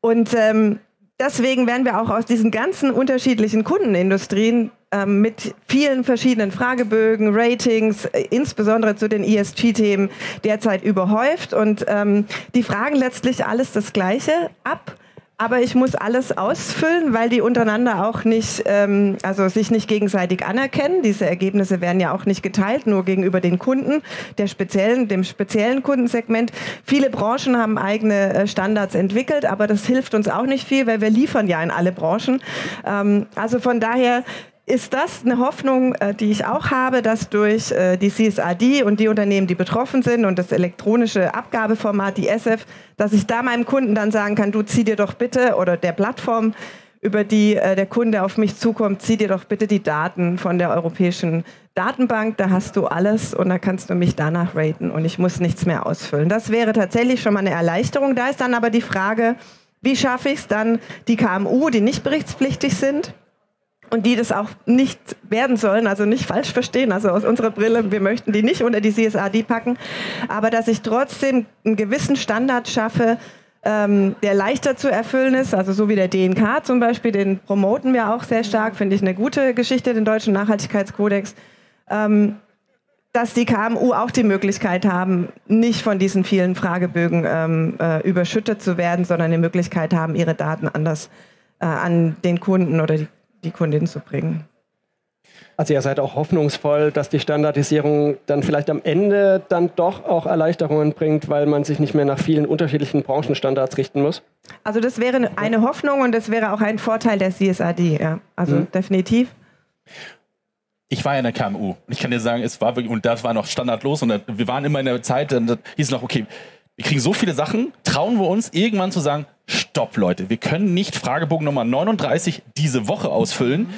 Und ähm, deswegen werden wir auch aus diesen ganzen unterschiedlichen Kundenindustrien ähm, mit vielen verschiedenen Fragebögen, Ratings, äh, insbesondere zu den ESG-Themen derzeit überhäuft. Und ähm, die fragen letztlich alles das Gleiche ab. Aber ich muss alles ausfüllen, weil die untereinander auch nicht, ähm, also sich nicht gegenseitig anerkennen. Diese Ergebnisse werden ja auch nicht geteilt, nur gegenüber den Kunden, der speziellen, dem speziellen Kundensegment. Viele Branchen haben eigene äh, Standards entwickelt, aber das hilft uns auch nicht viel, weil wir liefern ja in alle Branchen. Ähm, also von daher ist das eine Hoffnung, äh, die ich auch habe, dass durch äh, die CSRD und die Unternehmen, die betroffen sind und das elektronische Abgabeformat, die SF, dass ich da meinem Kunden dann sagen kann, du zieh dir doch bitte oder der Plattform, über die äh, der Kunde auf mich zukommt, zieh dir doch bitte die Daten von der europäischen Datenbank, da hast du alles und da kannst du mich danach raten und ich muss nichts mehr ausfüllen. Das wäre tatsächlich schon mal eine Erleichterung. Da ist dann aber die Frage, wie schaffe ich es dann, die KMU, die nicht berichtspflichtig sind, und die das auch nicht werden sollen, also nicht falsch verstehen, also aus unserer Brille, wir möchten die nicht unter die CSRD packen, aber dass ich trotzdem einen gewissen Standard schaffe, ähm, der leichter zu erfüllen ist, also so wie der DNK zum Beispiel, den promoten wir auch sehr stark, finde ich eine gute Geschichte, den deutschen Nachhaltigkeitskodex, ähm, dass die KMU auch die Möglichkeit haben, nicht von diesen vielen Fragebögen ähm, äh, überschüttet zu werden, sondern die Möglichkeit haben, ihre Daten anders äh, an den Kunden oder die die Kundin zu bringen. Also ihr seid auch hoffnungsvoll, dass die Standardisierung dann vielleicht am Ende dann doch auch Erleichterungen bringt, weil man sich nicht mehr nach vielen unterschiedlichen Branchenstandards richten muss? Also das wäre eine Hoffnung und das wäre auch ein Vorteil der CSRD, ja. Also mhm. definitiv. Ich war ja in der KMU und ich kann dir sagen, es war wirklich, und das war noch standardlos und wir waren immer in der Zeit, dann hieß es noch, okay, wir kriegen so viele Sachen, trauen wir uns irgendwann zu sagen, stopp Leute, wir können nicht Fragebogen Nummer 39 diese Woche ausfüllen.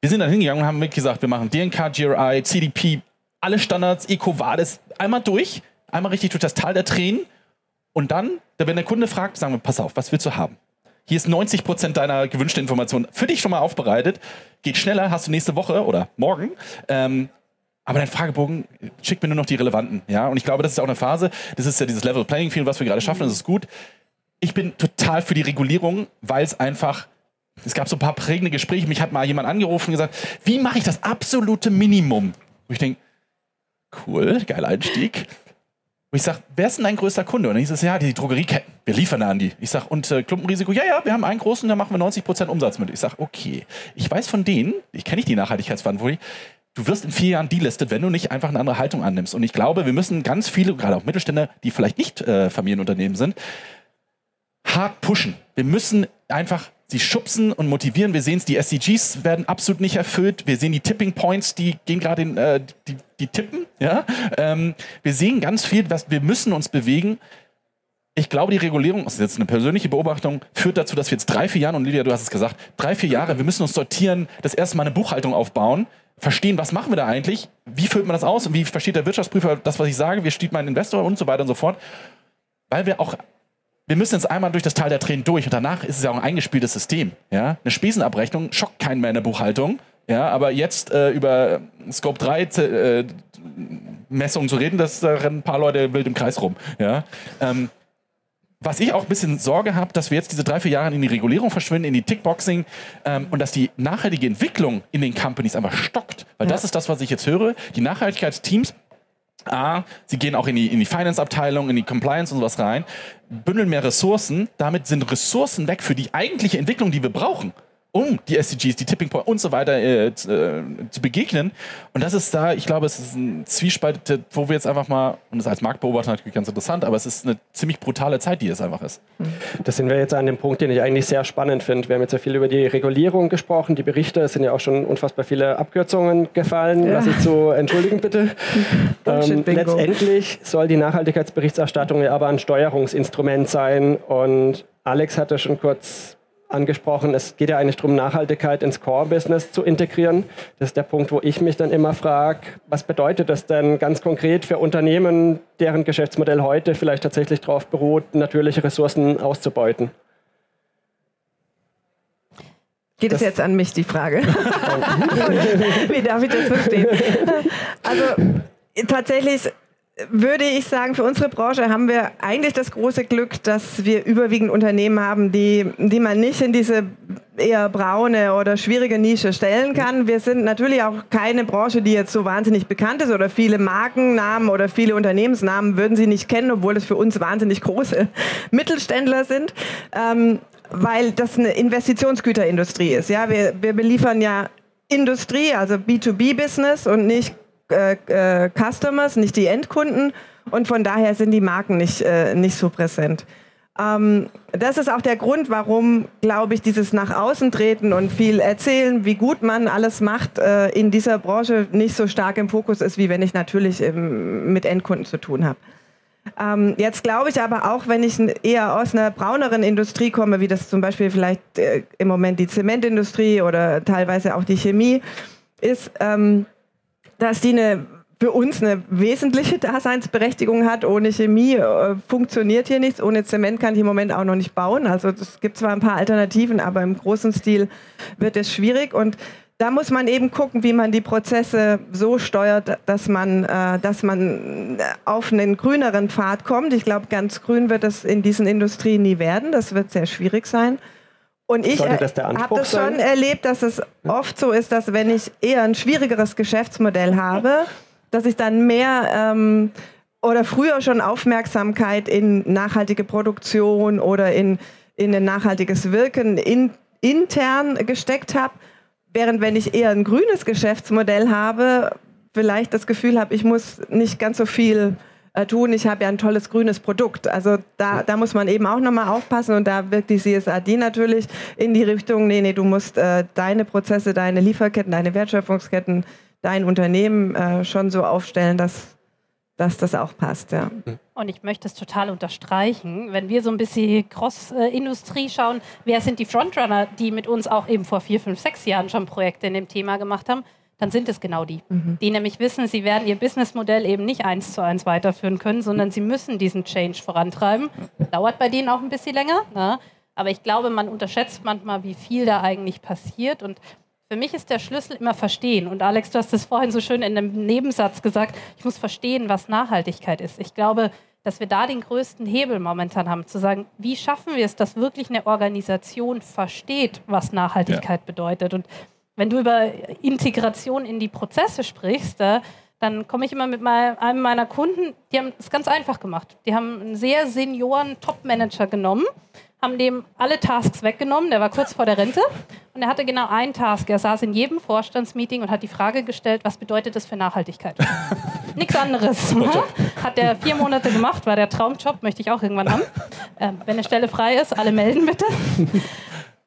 Wir sind dann hingegangen und haben gesagt, wir machen DNK, GRI, CDP, alle Standards, EcoVadis, einmal durch, einmal richtig durch das Tal der Tränen und dann, wenn der Kunde fragt, sagen wir, pass auf, was willst du haben? Hier ist 90 Prozent deiner gewünschten Information für dich schon mal aufbereitet. Geht schneller, hast du nächste Woche oder morgen. Ähm, aber dein Fragebogen schickt mir nur noch die relevanten. Ja? Und ich glaube, das ist auch eine Phase. Das ist ja dieses Level Playing Field, was wir gerade schaffen. Das ist gut ich bin total für die Regulierung, weil es einfach es gab so ein paar prägende Gespräche. Mich hat mal jemand angerufen und gesagt, wie mache ich das absolute Minimum? Wo ich denke, cool, geiler Einstieg. Und ich sage, wer ist denn dein größter Kunde? Und dann hieß es, ja, die Drogerieketten. Wir liefern da an die. Ich sage, und äh, Klumpenrisiko? Ja, ja, wir haben einen großen, da machen wir 90% Umsatz mit. Ich sage, okay. Ich weiß von denen, ich kenne nicht die Nachhaltigkeitsverantwortlichen, du wirst in vier Jahren delistet, wenn du nicht einfach eine andere Haltung annimmst. Und ich glaube, wir müssen ganz viele, gerade auch Mittelständler, die vielleicht nicht äh, Familienunternehmen sind, hart pushen. Wir müssen einfach sie schubsen und motivieren. Wir sehen es, die SDGs werden absolut nicht erfüllt. Wir sehen die Tipping Points, die gehen gerade in, äh, die, die tippen. Ja? Ähm, wir sehen ganz viel, was wir müssen uns bewegen. Ich glaube, die Regulierung, das ist jetzt eine persönliche Beobachtung, führt dazu, dass wir jetzt drei, vier Jahre, und Lydia, du hast es gesagt, drei, vier Jahre, wir müssen uns sortieren, das erste Mal eine Buchhaltung aufbauen, verstehen, was machen wir da eigentlich, wie füllt man das aus und wie versteht der Wirtschaftsprüfer das, was ich sage, wie steht mein Investor und so weiter und so fort. Weil wir auch wir müssen jetzt einmal durch das Tal der Tränen durch und danach ist es ja auch ein eingespieltes System. Ja? Eine Spesenabrechnung schockt keinen mehr in der Buchhaltung. Ja, aber jetzt äh, über Scope 3 äh, Messungen zu reden, das da rennen ein paar Leute wild im Kreis rum. Ja? Ähm, was ich auch ein bisschen Sorge habe, dass wir jetzt diese drei, vier Jahre in die Regulierung verschwinden, in die Tickboxing ähm, und dass die nachhaltige Entwicklung in den Companies einfach stockt. Weil ja. das ist das, was ich jetzt höre. Die Nachhaltigkeitsteams A, sie gehen auch in die, in die Finance-Abteilung, in die Compliance und sowas rein, bündeln mehr Ressourcen, damit sind Ressourcen weg für die eigentliche Entwicklung, die wir brauchen um die SDGs, die Tipping Point und so weiter äh, zu, äh, zu, begegnen. Und das ist da, ich glaube, es ist ein Zwiespalt, wo wir jetzt einfach mal, und das als Marktbeobachter natürlich ganz interessant, aber es ist eine ziemlich brutale Zeit, die es einfach ist. Das sind wir jetzt an dem Punkt, den ich eigentlich sehr spannend finde. Wir haben jetzt ja viel über die Regulierung gesprochen, die Berichte, es sind ja auch schon unfassbar viele Abkürzungen gefallen, ja. was ich zu entschuldigen bitte. [LAUGHS] ähm, letztendlich soll die Nachhaltigkeitsberichterstattung ja aber ein Steuerungsinstrument sein und Alex hatte schon kurz angesprochen, es geht ja eigentlich darum, Nachhaltigkeit ins Core-Business zu integrieren. Das ist der Punkt, wo ich mich dann immer frage, was bedeutet das denn ganz konkret für Unternehmen, deren Geschäftsmodell heute vielleicht tatsächlich darauf beruht, natürliche Ressourcen auszubeuten? Geht es jetzt an mich, die Frage? [LAUGHS] [LAUGHS] Wie darf ich das verstehen? Also tatsächlich würde ich sagen, für unsere Branche haben wir eigentlich das große Glück, dass wir überwiegend Unternehmen haben, die, die man nicht in diese eher braune oder schwierige Nische stellen kann. Wir sind natürlich auch keine Branche, die jetzt so wahnsinnig bekannt ist oder viele Markennamen oder viele Unternehmensnamen würden Sie nicht kennen, obwohl es für uns wahnsinnig große [LAUGHS] Mittelständler sind. Ähm, weil das eine Investitionsgüterindustrie ist. Ja, wir, wir beliefern ja Industrie, also B2B-Business und nicht äh, äh, Customers, nicht die Endkunden. Und von daher sind die Marken nicht, äh, nicht so präsent. Ähm, das ist auch der Grund, warum, glaube ich, dieses nach außen treten und viel erzählen, wie gut man alles macht, äh, in dieser Branche nicht so stark im Fokus ist, wie wenn ich natürlich im, mit Endkunden zu tun habe. Ähm, jetzt glaube ich aber auch, wenn ich eher aus einer brauneren Industrie komme, wie das zum Beispiel vielleicht äh, im Moment die Zementindustrie oder teilweise auch die Chemie ist, ähm, dass die eine für uns eine wesentliche Daseinsberechtigung hat. Ohne Chemie äh, funktioniert hier nichts. Ohne Zement kann ich im Moment auch noch nicht bauen. Also es gibt zwar ein paar Alternativen, aber im großen Stil wird es schwierig. Und da muss man eben gucken, wie man die Prozesse so steuert, dass man, äh, dass man auf einen grüneren Pfad kommt. Ich glaube, ganz grün wird es in diesen Industrien nie werden. Das wird sehr schwierig sein. Und ich habe das schon erlebt, dass es oft so ist, dass wenn ich eher ein schwierigeres Geschäftsmodell habe, dass ich dann mehr ähm, oder früher schon Aufmerksamkeit in nachhaltige Produktion oder in, in ein nachhaltiges Wirken in, intern gesteckt habe. Während wenn ich eher ein grünes Geschäftsmodell habe, vielleicht das Gefühl habe, ich muss nicht ganz so viel äh, tun. Ich habe ja ein tolles grünes Produkt. Also da, da muss man eben auch nochmal aufpassen und da wirkt die CSRD natürlich in die Richtung, nee, nee, du musst äh, deine Prozesse, deine Lieferketten, deine Wertschöpfungsketten dein Unternehmen äh, schon so aufstellen, dass, dass das auch passt. Ja. Und ich möchte es total unterstreichen, wenn wir so ein bisschen Cross-Industrie schauen, wer sind die Frontrunner, die mit uns auch eben vor vier, fünf, sechs Jahren schon Projekte in dem Thema gemacht haben, dann sind es genau die, mhm. die nämlich wissen, sie werden ihr Businessmodell eben nicht eins zu eins weiterführen können, sondern sie müssen diesen Change vorantreiben. Dauert bei denen auch ein bisschen länger, ne? aber ich glaube, man unterschätzt manchmal, wie viel da eigentlich passiert und für mich ist der Schlüssel immer verstehen. Und Alex, du hast es vorhin so schön in einem Nebensatz gesagt, ich muss verstehen, was Nachhaltigkeit ist. Ich glaube, dass wir da den größten Hebel momentan haben, zu sagen, wie schaffen wir es, dass wirklich eine Organisation versteht, was Nachhaltigkeit ja. bedeutet. Und wenn du über Integration in die Prozesse sprichst, dann komme ich immer mit einem meiner Kunden, die haben es ganz einfach gemacht. Die haben einen sehr senioren Top-Manager genommen, haben dem alle Tasks weggenommen, der war kurz vor der Rente und er hatte genau einen Task. Er saß in jedem Vorstandsmeeting und hat die Frage gestellt, was bedeutet das für Nachhaltigkeit? [LAUGHS] Nichts anderes. Ne? Hat er vier Monate gemacht, war der Traumjob, möchte ich auch irgendwann haben. Ähm, wenn eine Stelle frei ist, alle melden bitte.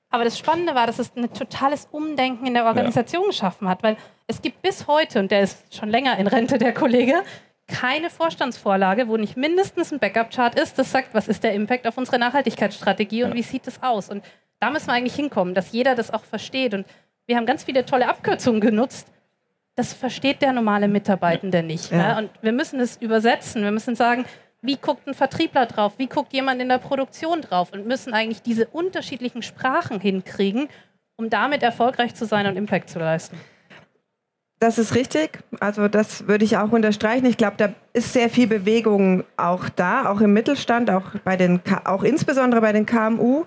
Aber das Spannende war, dass es ein totales Umdenken in der Organisation ja. geschaffen hat, weil es gibt bis heute, und der ist schon länger in Rente, der Kollege, keine Vorstandsvorlage, wo nicht mindestens ein Backup-Chart ist, das sagt, was ist der Impact auf unsere Nachhaltigkeitsstrategie und wie sieht es aus. Und da müssen wir eigentlich hinkommen, dass jeder das auch versteht. Und wir haben ganz viele tolle Abkürzungen genutzt. Das versteht der normale Mitarbeitende nicht. Ja. Ne? Und wir müssen es übersetzen. Wir müssen sagen, wie guckt ein Vertriebler drauf? Wie guckt jemand in der Produktion drauf? Und müssen eigentlich diese unterschiedlichen Sprachen hinkriegen, um damit erfolgreich zu sein und Impact zu leisten. Das ist richtig. Also das würde ich auch unterstreichen. Ich glaube, da ist sehr viel Bewegung auch da, auch im Mittelstand, auch bei den, auch insbesondere bei den KMU.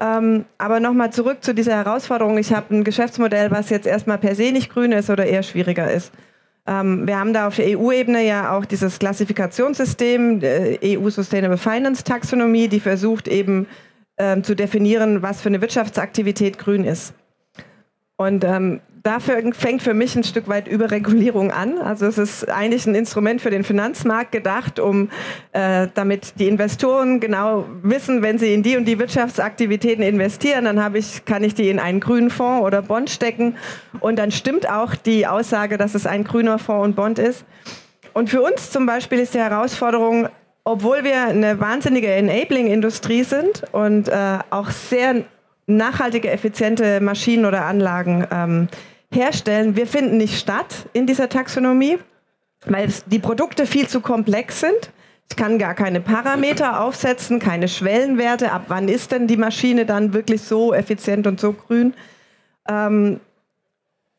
Ähm, aber nochmal zurück zu dieser Herausforderung. Ich habe ein Geschäftsmodell, was jetzt erstmal per se nicht grün ist oder eher schwieriger ist. Ähm, wir haben da auf der EU-Ebene ja auch dieses Klassifikationssystem, äh, EU Sustainable Finance Taxonomie, die versucht eben ähm, zu definieren, was für eine Wirtschaftsaktivität grün ist. Und ähm, dafür fängt für mich ein Stück weit Überregulierung an. Also es ist eigentlich ein Instrument für den Finanzmarkt gedacht, um äh, damit die Investoren genau wissen, wenn sie in die und die Wirtschaftsaktivitäten investieren, dann habe ich, kann ich die in einen grünen Fonds oder Bond stecken. Und dann stimmt auch die Aussage, dass es ein grüner Fonds und Bond ist. Und für uns zum Beispiel ist die Herausforderung, obwohl wir eine wahnsinnige Enabling-Industrie sind und äh, auch sehr nachhaltige, effiziente Maschinen oder Anlagen ähm, herstellen. Wir finden nicht statt in dieser Taxonomie, weil die Produkte viel zu komplex sind. Ich kann gar keine Parameter aufsetzen, keine Schwellenwerte. Ab wann ist denn die Maschine dann wirklich so effizient und so grün? Ähm,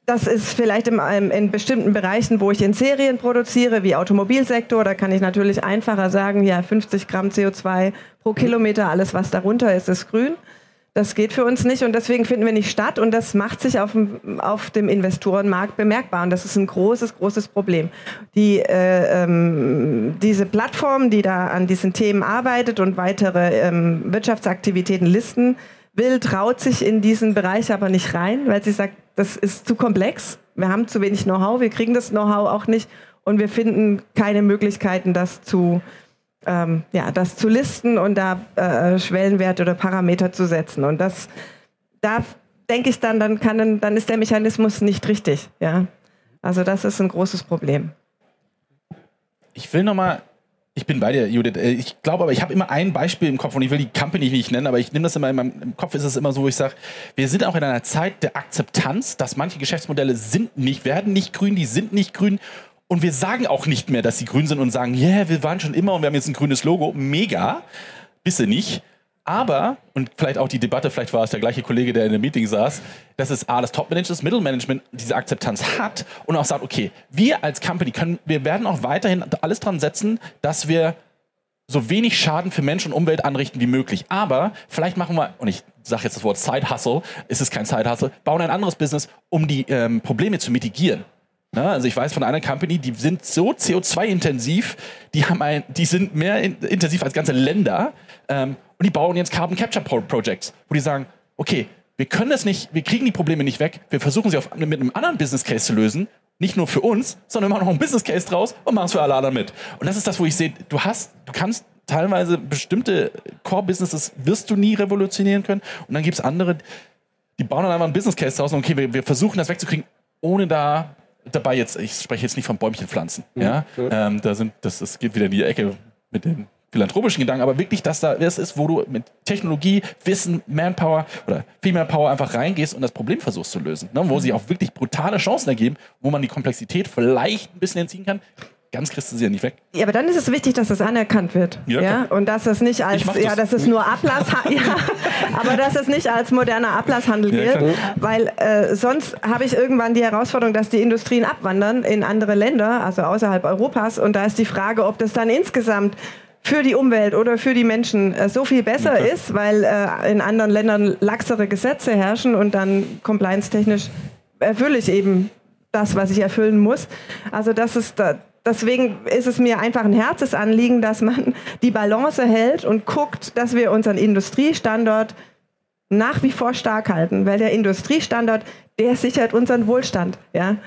das ist vielleicht in, in, bestimmten Bereichen, wo ich in Serien produziere, wie Automobilsektor, da kann ich natürlich einfacher sagen, ja, 50 Gramm CO2 pro Kilometer, alles was darunter ist, ist grün. Das geht für uns nicht und deswegen finden wir nicht statt und das macht sich auf dem, auf dem Investorenmarkt bemerkbar und das ist ein großes, großes Problem. Die, äh, ähm, diese Plattform, die da an diesen Themen arbeitet und weitere ähm, Wirtschaftsaktivitäten listen will, traut sich in diesen Bereich aber nicht rein, weil sie sagt, das ist zu komplex. Wir haben zu wenig Know-how, wir kriegen das Know-how auch nicht und wir finden keine Möglichkeiten, das zu, ähm, ja, das zu listen und da äh, Schwellenwerte oder Parameter zu setzen. Und das, da denke ich dann, dann, kann, dann ist der Mechanismus nicht richtig. Ja? Also das ist ein großes Problem. Ich will nochmal ich bin bei dir, Judith. Äh, ich glaube aber, ich habe immer ein Beispiel im Kopf und ich will die Company nicht nennen, aber ich nehme das immer in meinem im Kopf ist es immer so, wo ich sage, wir sind auch in einer Zeit der Akzeptanz, dass manche Geschäftsmodelle sind nicht, werden nicht grün, die sind nicht grün und wir sagen auch nicht mehr, dass sie grün sind und sagen, ja, yeah, wir waren schon immer und wir haben jetzt ein grünes Logo. Mega. Bisse nicht. Aber, und vielleicht auch die Debatte, vielleicht war es der gleiche Kollege, der in dem Meeting saß, dass es A, das Top-Management, das Mittelmanagement diese Akzeptanz hat und auch sagt, okay, wir als Company können, wir werden auch weiterhin alles dran setzen, dass wir so wenig Schaden für Mensch und Umwelt anrichten wie möglich. Aber vielleicht machen wir, und ich sage jetzt das Wort Side-Hustle, ist es kein Side-Hustle, bauen ein anderes Business, um die ähm, Probleme zu mitigieren. Na, also ich weiß von einer Company, die sind so CO2-intensiv, die, haben ein, die sind mehr in, intensiv als ganze Länder. Ähm, und die bauen jetzt Carbon Capture Projects, wo die sagen, okay, wir können das nicht, wir kriegen die Probleme nicht weg, wir versuchen sie auf, mit einem anderen Business Case zu lösen, nicht nur für uns, sondern wir machen noch einen Business Case draus und machen es für alle anderen mit. Und das ist das, wo ich sehe, du hast, du kannst teilweise bestimmte Core-Businesses wirst du nie revolutionieren können. Und dann gibt es andere, die bauen dann einfach einen Business Case draus und okay, wir, wir versuchen das wegzukriegen, ohne da dabei jetzt, ich spreche jetzt nicht von Bäumchenpflanzen. Mhm. Ja? Ähm, da sind, das, das geht wieder in die Ecke mit den philanthropischen Gedanken, aber wirklich, dass da das ist, wo du mit Technologie, Wissen, Manpower oder Female Power einfach reingehst und das Problem versuchst zu lösen. Ne? Wo sich auch wirklich brutale Chancen ergeben, wo man die Komplexität vielleicht ein bisschen entziehen kann. Ganz kriegst du sie ja nicht weg. Ja, aber dann ist es wichtig, dass das anerkannt wird. Ja, ja? Und dass es nicht als, ja, das ist nur Ablass, [LAUGHS] ja, aber dass es nicht als moderner Ablasshandel ja, gilt, weil äh, sonst habe ich irgendwann die Herausforderung, dass die Industrien abwandern in andere Länder, also außerhalb Europas. Und da ist die Frage, ob das dann insgesamt für die Umwelt oder für die Menschen äh, so viel besser okay. ist, weil äh, in anderen Ländern laxere Gesetze herrschen und dann compliance-technisch erfülle ich eben das, was ich erfüllen muss. Also das ist da, deswegen ist es mir einfach ein Herzensanliegen, dass man [LAUGHS] die Balance hält und guckt, dass wir unseren Industriestandort nach wie vor stark halten, weil der Industriestandort, der sichert unseren Wohlstand. Ja?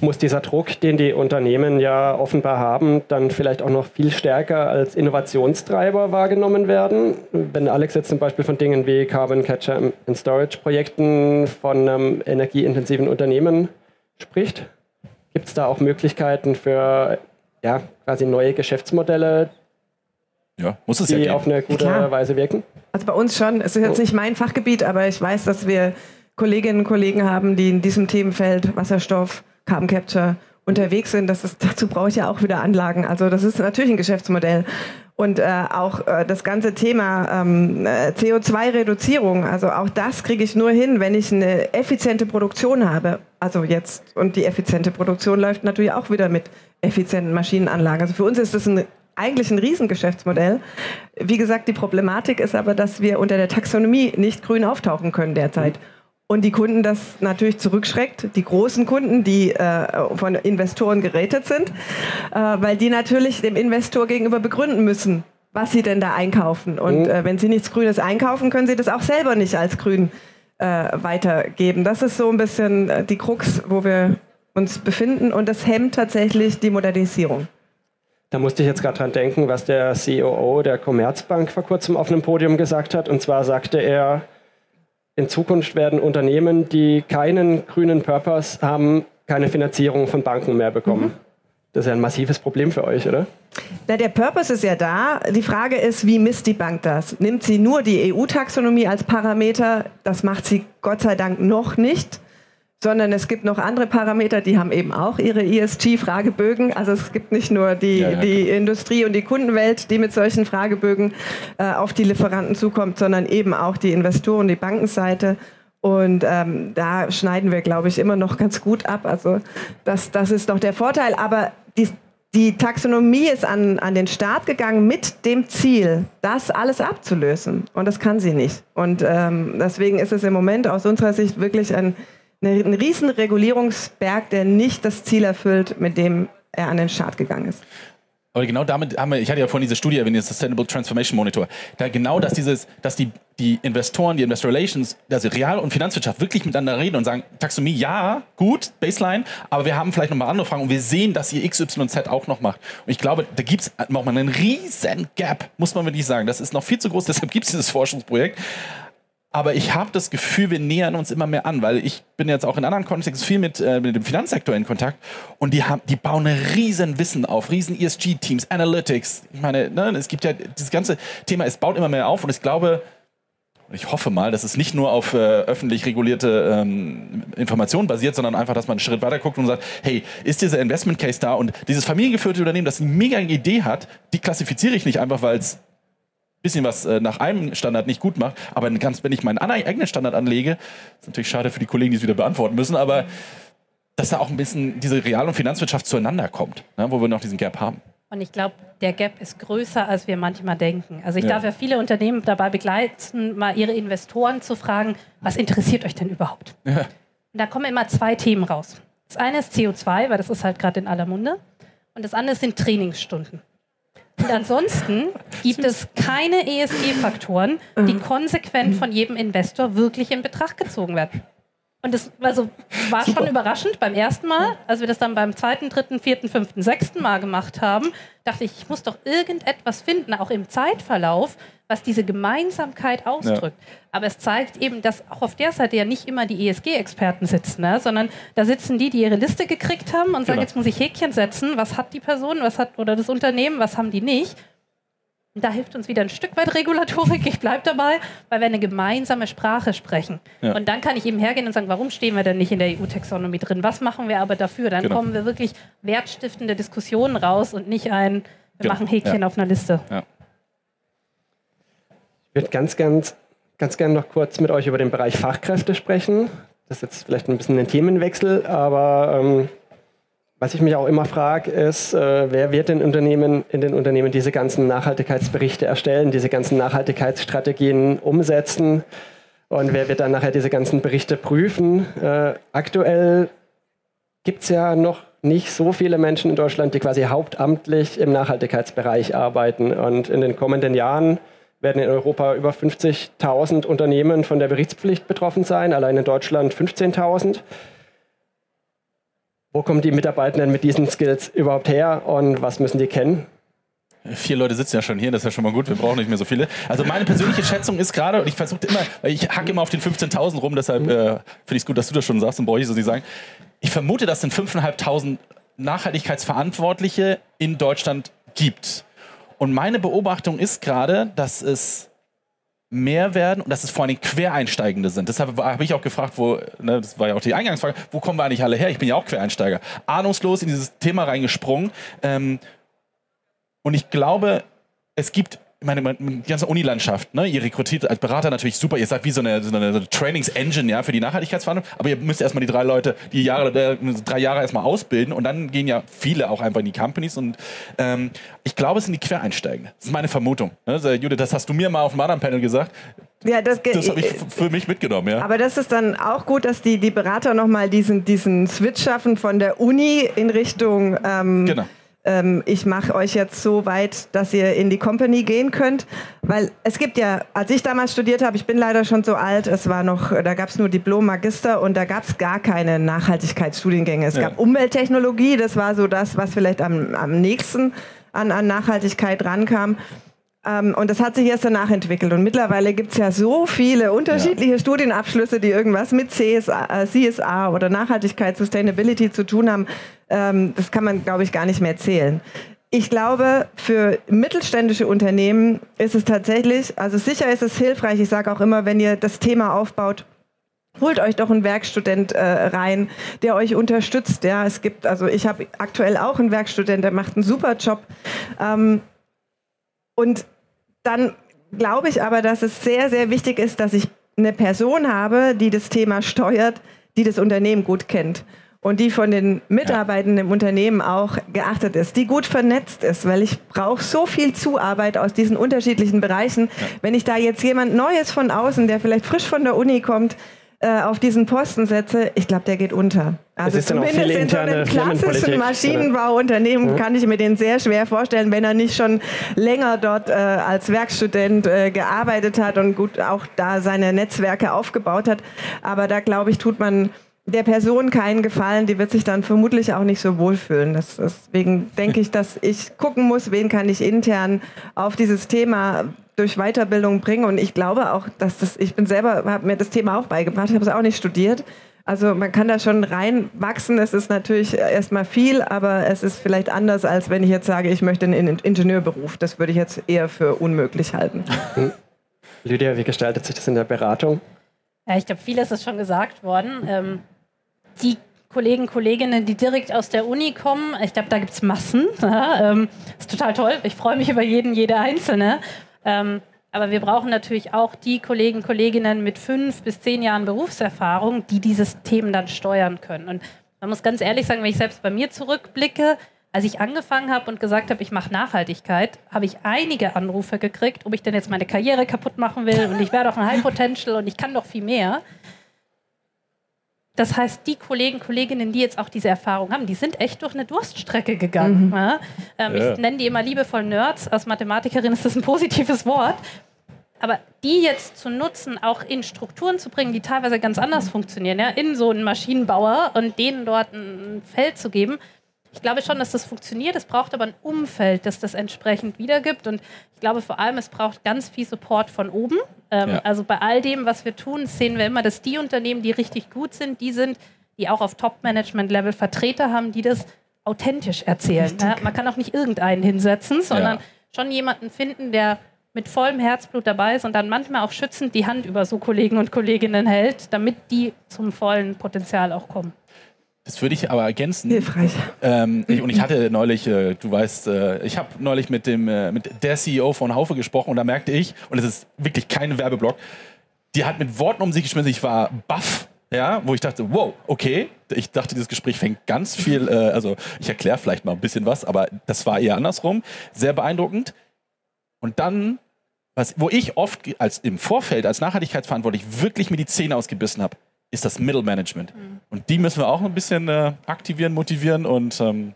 muss dieser Druck, den die Unternehmen ja offenbar haben, dann vielleicht auch noch viel stärker als Innovationstreiber wahrgenommen werden. Wenn Alex jetzt zum Beispiel von Dingen wie Carbon Catcher and Storage Projekten von einem energieintensiven Unternehmen spricht, gibt es da auch Möglichkeiten für ja, quasi neue Geschäftsmodelle, ja, muss es die ja auf eine gute ja, Weise wirken? Also bei uns schon. Es ist jetzt nicht mein Fachgebiet, aber ich weiß, dass wir Kolleginnen und Kollegen haben, die in diesem Themenfeld Wasserstoff, Carbon Capture unterwegs sind. Das ist, dazu brauche ich ja auch wieder Anlagen. Also das ist natürlich ein Geschäftsmodell. Und äh, auch äh, das ganze Thema ähm, äh, CO2-Reduzierung, also auch das kriege ich nur hin, wenn ich eine effiziente Produktion habe. Also jetzt, und die effiziente Produktion läuft natürlich auch wieder mit effizienten Maschinenanlagen. Also für uns ist das ein eigentlich ein Riesengeschäftsmodell. Wie gesagt, die Problematik ist aber, dass wir unter der Taxonomie nicht grün auftauchen können derzeit und die Kunden das natürlich zurückschreckt, die großen Kunden, die äh, von Investoren gerätet sind, äh, weil die natürlich dem Investor gegenüber begründen müssen, was sie denn da einkaufen. Und mhm. äh, wenn sie nichts Grünes einkaufen, können sie das auch selber nicht als grün äh, weitergeben. Das ist so ein bisschen äh, die Krux, wo wir uns befinden und das hemmt tatsächlich die Modernisierung. Da musste ich jetzt gerade dran denken, was der COO der Commerzbank vor kurzem auf einem Podium gesagt hat. Und zwar sagte er, in Zukunft werden Unternehmen, die keinen grünen Purpose haben, keine Finanzierung von Banken mehr bekommen. Mhm. Das ist ja ein massives Problem für euch, oder? Na, der Purpose ist ja da. Die Frage ist, wie misst die Bank das? Nimmt sie nur die EU-Taxonomie als Parameter? Das macht sie Gott sei Dank noch nicht sondern es gibt noch andere Parameter, die haben eben auch ihre ESG-Fragebögen. Also es gibt nicht nur die, ja, ja. die Industrie und die Kundenwelt, die mit solchen Fragebögen äh, auf die Lieferanten zukommt, sondern eben auch die Investoren, die Bankenseite. Und ähm, da schneiden wir, glaube ich, immer noch ganz gut ab. Also das, das ist doch der Vorteil. Aber die, die Taxonomie ist an, an den Start gegangen mit dem Ziel, das alles abzulösen. Und das kann sie nicht. Und ähm, deswegen ist es im Moment aus unserer Sicht wirklich ein ein riesen Regulierungsberg, der nicht das Ziel erfüllt, mit dem er an den Start gegangen ist. Aber genau damit haben wir, ich hatte ja vorhin diese Studie erwähnt, den Sustainable Transformation Monitor, da genau, dass dieses, dass die, die Investoren, die Investor Relations, also Real- und Finanzwirtschaft wirklich miteinander reden und sagen, Taxonomie, ja, gut, Baseline, aber wir haben vielleicht noch mal andere Fragen und wir sehen, dass ihr XYZ auch noch macht. Und ich glaube, da gibt es nochmal einen riesen Gap, muss man wirklich sagen. Das ist noch viel zu groß, [LAUGHS] deshalb gibt es dieses Forschungsprojekt. Aber ich habe das Gefühl, wir nähern uns immer mehr an, weil ich bin jetzt auch in anderen Kontexten viel mit, äh, mit dem Finanzsektor in Kontakt und die, haben, die bauen riesen Wissen auf, riesen ESG-Teams, Analytics. Ich meine, ne, es gibt ja dieses ganze Thema, es baut immer mehr auf und ich glaube, ich hoffe mal, dass es nicht nur auf äh, öffentlich regulierte ähm, Informationen basiert, sondern einfach, dass man einen Schritt weiter guckt und sagt, hey, ist dieser Investment Case da und dieses familiengeführte Unternehmen, das eine mega Idee hat, die klassifiziere ich nicht einfach, weil es bisschen was äh, nach einem Standard nicht gut macht, aber ganz, wenn ich meinen eigenen Standard anlege, ist natürlich schade für die Kollegen, die es wieder beantworten müssen, aber dass da auch ein bisschen diese Real- und Finanzwirtschaft zueinander kommt, ne, wo wir noch diesen Gap haben. Und ich glaube, der Gap ist größer, als wir manchmal denken. Also ich ja. darf ja viele Unternehmen dabei begleiten, mal ihre Investoren zu fragen, was interessiert euch denn überhaupt? Ja. Und da kommen immer zwei Themen raus. Das eine ist CO2, weil das ist halt gerade in aller Munde. Und das andere sind Trainingsstunden. Und ansonsten gibt es keine ESG-Faktoren, die konsequent von jedem Investor wirklich in Betracht gezogen werden. Und das also, war Super. schon überraschend beim ersten Mal, als wir das dann beim zweiten, dritten, vierten, fünften, sechsten Mal gemacht haben, dachte ich, ich muss doch irgendetwas finden, auch im Zeitverlauf, was diese Gemeinsamkeit ausdrückt. Ja. Aber es zeigt eben, dass auch auf der Seite ja nicht immer die ESG-Experten sitzen, ne? sondern da sitzen die, die ihre Liste gekriegt haben und sagen, genau. jetzt muss ich Häkchen setzen, was hat die Person, was hat oder das Unternehmen, was haben die nicht. Da hilft uns wieder ein Stück weit Regulatorik, ich bleibe dabei, weil wir eine gemeinsame Sprache sprechen. Ja. Und dann kann ich eben hergehen und sagen, warum stehen wir denn nicht in der EU-Taxonomie drin? Was machen wir aber dafür? Dann genau. kommen wir wirklich wertstiftende Diskussionen raus und nicht ein, wir genau. machen Häkchen ja. auf einer Liste. Ja. Ich würde ganz, ganz, ganz gerne noch kurz mit euch über den Bereich Fachkräfte sprechen. Das ist jetzt vielleicht ein bisschen ein Themenwechsel, aber ähm, was ich mich auch immer frage, ist, äh, wer wird in, Unternehmen, in den Unternehmen diese ganzen Nachhaltigkeitsberichte erstellen, diese ganzen Nachhaltigkeitsstrategien umsetzen und wer wird dann nachher diese ganzen Berichte prüfen? Äh, aktuell gibt es ja noch nicht so viele Menschen in Deutschland, die quasi hauptamtlich im Nachhaltigkeitsbereich arbeiten. Und in den kommenden Jahren werden in Europa über 50.000 Unternehmen von der Berichtspflicht betroffen sein, allein in Deutschland 15.000 wo kommen die Mitarbeitenden mit diesen Skills überhaupt her und was müssen die kennen? Vier Leute sitzen ja schon hier, das ist ja schon mal gut, wir brauchen nicht mehr so viele. Also meine persönliche Schätzung ist gerade, und ich versuche immer, ich hacke immer auf den 15.000 rum, deshalb äh, finde ich es gut, dass du das schon sagst und brauche ich so nicht sagen. Ich vermute, dass es 5.500 Nachhaltigkeitsverantwortliche in Deutschland gibt. Und meine Beobachtung ist gerade, dass es mehr werden und dass es vor allem Quereinsteigende sind. Deshalb habe ich auch gefragt, wo, ne, das war ja auch die Eingangsfrage, wo kommen wir eigentlich alle her? Ich bin ja auch Quereinsteiger. Ahnungslos in dieses Thema reingesprungen. Ähm, und ich glaube, es gibt meine, die ganze Unilandschaft, ne? ihr rekrutiert als Berater natürlich super, ihr seid wie so eine, so eine, Trainings-Engine ja, für die Nachhaltigkeitsverhandlung, aber ihr müsst erstmal die drei Leute, die Jahre, äh, drei Jahre erstmal ausbilden und dann gehen ja viele auch einfach in die Companies und ähm, ich glaube, es sind die Quereinsteigenden. Das ist meine Vermutung. Ne? Also, Judith, das hast du mir mal auf dem anderen Panel gesagt. Ja, das, das habe ich für mich mitgenommen, ja. Aber das ist dann auch gut, dass die, die Berater nochmal diesen, diesen Switch schaffen von der Uni in Richtung ähm, genau ähm, ich mache euch jetzt so weit, dass ihr in die Company gehen könnt. Weil es gibt ja, als ich damals studiert habe, ich bin leider schon so alt, es war noch, da gab es nur Diplom, Magister und da gab es gar keine Nachhaltigkeitsstudiengänge. Es ja. gab Umwelttechnologie, das war so das, was vielleicht am, am nächsten an, an Nachhaltigkeit rankam. Ähm, und das hat sich erst danach entwickelt. Und mittlerweile gibt es ja so viele unterschiedliche ja. Studienabschlüsse, die irgendwas mit CSA, äh, CSA oder Nachhaltigkeit, Sustainability zu tun haben. Ähm, das kann man, glaube ich, gar nicht mehr zählen. Ich glaube, für mittelständische Unternehmen ist es tatsächlich, also sicher ist es hilfreich. Ich sage auch immer, wenn ihr das Thema aufbaut, holt euch doch einen Werkstudent äh, rein, der euch unterstützt. Ja, es gibt, also ich habe aktuell auch einen Werkstudent, der macht einen super Job. Ähm, und dann glaube ich aber, dass es sehr, sehr wichtig ist, dass ich eine Person habe, die das Thema steuert, die das Unternehmen gut kennt und die von den Mitarbeitenden im Unternehmen auch geachtet ist, die gut vernetzt ist, weil ich brauche so viel Zuarbeit aus diesen unterschiedlichen Bereichen. Ja. Wenn ich da jetzt jemand Neues von außen, der vielleicht frisch von der Uni kommt, äh, auf diesen Posten setze, ich glaube, der geht unter. Also zumindest in so einem klassischen Maschinenbauunternehmen kann ich mir den sehr schwer vorstellen, wenn er nicht schon länger dort äh, als Werkstudent äh, gearbeitet hat und gut auch da seine Netzwerke aufgebaut hat. Aber da glaube ich, tut man der Person keinen Gefallen, die wird sich dann vermutlich auch nicht so wohlfühlen. Das, deswegen denke ich, dass ich gucken muss, wen kann ich intern auf dieses Thema durch Weiterbildung bringen. Und ich glaube auch, dass das, ich bin selber, habe mir das Thema auch beigebracht, ich habe es auch nicht studiert. Also man kann da schon reinwachsen. Es ist natürlich erstmal viel, aber es ist vielleicht anders, als wenn ich jetzt sage, ich möchte einen Ingenieurberuf. Das würde ich jetzt eher für unmöglich halten. Hm. Lydia, wie gestaltet sich das in der Beratung? Ja, ich glaube, vieles ist schon gesagt worden. Ähm, die Kollegen, Kolleginnen, die direkt aus der Uni kommen, ich glaube, da gibt es Massen. [LAUGHS] Ja, ähm, ist total toll. Ich freue mich über jeden, jede Einzelne. Ähm, aber wir brauchen natürlich auch die Kollegen, Kolleginnen mit fünf bis zehn Jahren Berufserfahrung, die dieses Themen dann steuern können. Und man muss ganz ehrlich sagen, wenn ich selbst bei mir zurückblicke, als ich angefangen habe und gesagt habe, ich mache Nachhaltigkeit, habe ich einige Anrufe gekriegt, ob ich denn jetzt meine Karriere kaputt machen will und ich wäre doch ein High Potential und ich kann doch viel mehr. Das heißt, die Kollegen, Kolleginnen, die jetzt auch diese Erfahrung haben, die sind echt durch eine Durststrecke gegangen. Mhm. Ja? Ähm, ja. Ich nenne die immer liebevoll Nerds. Als Mathematikerin ist das ein positives Wort. Aber die jetzt zu nutzen, auch in Strukturen zu bringen, die teilweise ganz anders funktionieren, ja? in so einen Maschinenbauer und denen dort ein Feld zu geben, ich glaube schon, dass das funktioniert. Es braucht aber ein Umfeld, das das entsprechend wiedergibt. Und ich glaube vor allem, es braucht ganz viel Support von oben. Ähm, ja. Also bei all dem, was wir tun, sehen wir immer, dass die Unternehmen, die richtig gut sind, die sind, die auch auf Top-Management-Level Vertreter haben, die das authentisch erzählen. Ja, man kann auch nicht irgendeinen hinsetzen, sondern ja. schon jemanden finden, der mit vollem Herzblut dabei ist und dann manchmal auch schützend die Hand über so Kollegen und Kolleginnen hält, damit die zum vollen Potenzial auch kommen. Das würde ich aber ergänzen. Hilfreich. Ähm, ich, und ich hatte neulich, äh, du weißt, äh, ich habe neulich mit dem äh, mit der CEO von Haufe gesprochen und da merkte ich, und es ist wirklich kein Werbeblock, die hat mit Worten um sich geschmissen. Ich war baff, ja, wo ich dachte, wow, okay. Ich dachte, dieses Gespräch fängt ganz viel, äh, also ich erkläre vielleicht mal ein bisschen was, aber das war eher andersrum. Sehr beeindruckend. Und dann, was, wo ich oft als im Vorfeld als Nachhaltigkeitsverantwortlich wirklich mir die Zähne ausgebissen habe, ist das Middle Management. Mhm. Und die müssen wir auch ein bisschen äh, aktivieren, motivieren und ähm,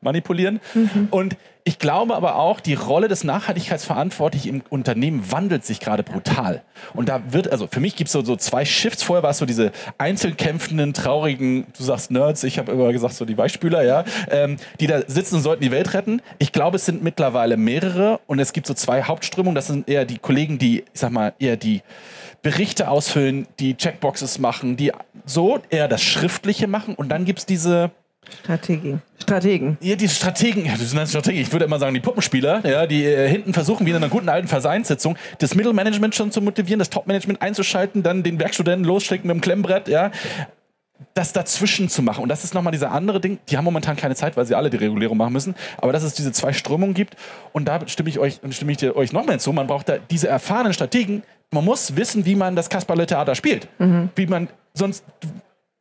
manipulieren. Mhm. Und ich glaube aber auch, die Rolle des Nachhaltigkeitsverantwortlichen im Unternehmen wandelt sich gerade brutal. Und da wird, also für mich gibt es so, so zwei Shifts. Vorher war es so diese einzeln kämpfenden, traurigen, du sagst Nerds, ich habe immer gesagt so die Weichspüler, ja, ähm, die da sitzen und sollten die Welt retten. Ich glaube, es sind mittlerweile mehrere und es gibt so zwei Hauptströmungen. Das sind eher die Kollegen, die, ich sag mal, eher die Berichte ausfüllen, die Checkboxes machen, die so eher das Schriftliche machen und dann gibt es diese Strategen. Strategen. Ja, die Strategen, ja, das sind Strategen. Ich würde immer sagen, die Puppenspieler, ja, die äh, hinten versuchen, wie in einer guten alten Vereinssitzung, das Mittelmanagement schon zu motivieren, das Topmanagement einzuschalten, dann den Werkstudenten losschicken mit dem Klemmbrett, ja. Das dazwischen zu machen. Und das ist nochmal dieser andere Ding. Die haben momentan keine Zeit, weil sie alle die Regulierung machen müssen. Aber dass es diese zwei Strömungen gibt. Und da stimme ich euch, stimme ich euch noch mehr zu. Man braucht da diese erfahrenen Strategen. Man muss wissen, wie man das Kasperle-Theater spielt. Mhm. Wie man sonst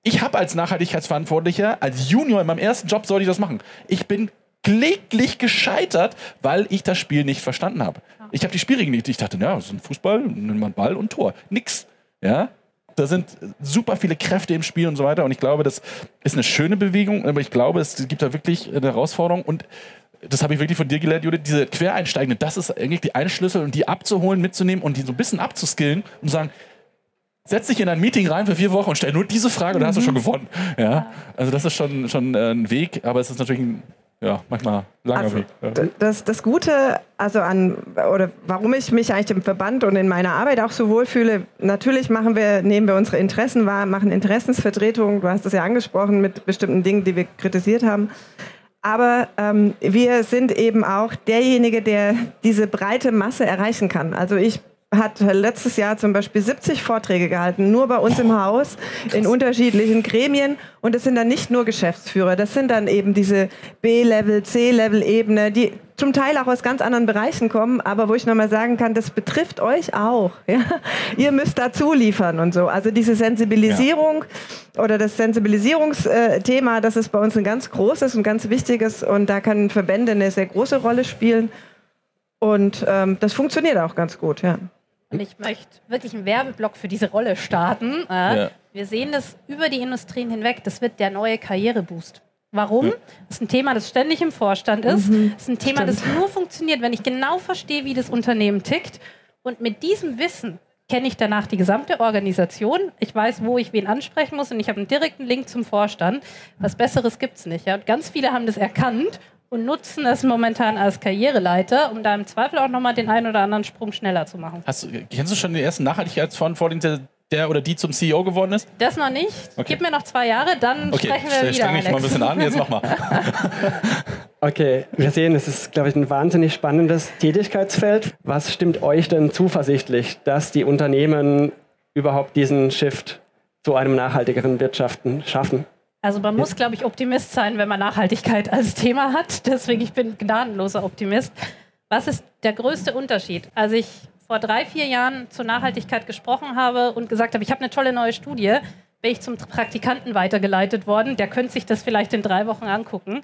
ich habe als Nachhaltigkeitsverantwortlicher, als Junior in meinem ersten Job sollte ich das machen. Ich bin kläglich gescheitert, weil ich das Spiel nicht verstanden habe. Ich habe die Spielregeln nicht. Ich dachte, ja, das ist ein Fußball, nimmt man Ball und Tor. Nix. Ja? Da sind super viele Kräfte im Spiel und so weiter. Und ich glaube, das ist eine schöne Bewegung, aber ich glaube, es gibt da wirklich eine Herausforderung. Und das habe ich wirklich von dir gelernt, Judith, diese Quereinsteigende, das ist eigentlich die eine Schlüssel und die abzuholen, mitzunehmen und die so ein bisschen abzuskillen und zu sagen, setz dich in ein Meeting rein für vier Wochen und stell nur diese Frage und dann hast du schon mhm. gewonnen. Ja? Also das ist schon, schon äh, ein Weg, aber es ist natürlich ein ja, manchmal langer also, Weg. Ja. Das, das Gute, also an, oder warum ich mich eigentlich im Verband und in meiner Arbeit auch so wohlfühle, natürlich machen wir, nehmen wir unsere Interessen wahr, machen Interessensvertretung, du hast es ja angesprochen, mit bestimmten Dingen, die wir kritisiert haben. Aber ähm, wir sind eben auch derjenige, der diese breite Masse erreichen kann. Also ich hat letztes Jahr zum Beispiel 70 Vorträge gehalten, nur bei uns im Haus, in unterschiedlichen Gremien. Und es sind dann nicht nur Geschäftsführer, das sind dann eben diese B-Level, C-Level-Ebene, die zum Teil auch aus ganz anderen Bereichen kommen, aber wo ich nochmal sagen kann, das betrifft euch auch. [LAUGHS] Ja? Ihr müsst dazu liefern und so. Also diese Sensibilisierung ja. oder das Sensibilisierungsthema, das ist bei uns ein ganz großes und ganz wichtiges und da können Verbände eine sehr große Rolle spielen. Und ähm, das funktioniert auch ganz gut, ja. Und ich möchte wirklich einen Werbeblock für diese Rolle starten. Äh, ja. Wir sehen das über die Industrien hinweg. Das wird der neue Karriereboost. Warum? Ja. Das ist ein Thema, das ständig im Vorstand ist. Mhm. Das ist ein Thema, Stimmt. das nur funktioniert, wenn ich genau verstehe, wie das Unternehmen tickt. Und mit diesem Wissen kenne ich danach die gesamte Organisation. Ich weiß, wo ich wen ansprechen muss und ich habe einen direkten Link zum Vorstand. Was Besseres gibt es nicht. Ja? Und ganz viele haben das erkannt und nutzen es momentan als Karriereleiter, um da im Zweifel auch nochmal den einen oder anderen Sprung schneller zu machen. Hast, kennst du schon den ersten Nachhaltigkeitsfonds, vor dem der, der oder die zum CEO geworden ist? Das noch nicht. Okay. Gib mir noch zwei Jahre, dann okay. sprechen wir wieder. Streng mich mal ein bisschen an, jetzt mach mal. [LAUGHS] okay, wir sehen, es ist, glaube ich, ein wahnsinnig spannendes Tätigkeitsfeld. Was stimmt euch denn zuversichtlich, dass die Unternehmen überhaupt diesen Shift zu einem nachhaltigeren Wirtschaften schaffen? Also man muss, glaube ich, Optimist sein, wenn man Nachhaltigkeit [LAUGHS] als Thema hat. Deswegen ich bin gnadenloser Optimist. Was ist der größte Unterschied? Als ich vor drei, vier Jahren zur Nachhaltigkeit gesprochen habe und gesagt habe, ich habe eine tolle neue Studie, bin ich zum Praktikanten weitergeleitet worden. Der könnte sich das vielleicht in drei Wochen angucken.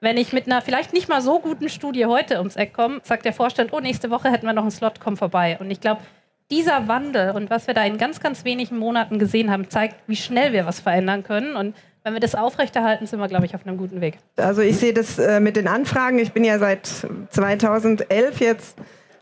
Wenn ich mit einer vielleicht nicht mal so guten Studie heute ums Eck komme, sagt der Vorstand, oh, nächste Woche hätten wir noch einen Slot, komm vorbei. Und ich glaube, dieser Wandel und was wir da in ganz, ganz wenigen Monaten gesehen haben, zeigt, wie schnell wir was verändern können. Und wenn wir das aufrechterhalten, sind wir, glaube ich, auf einem guten Weg. Also ich sehe das äh, mit den Anfragen. Ich bin ja seit 2011 jetzt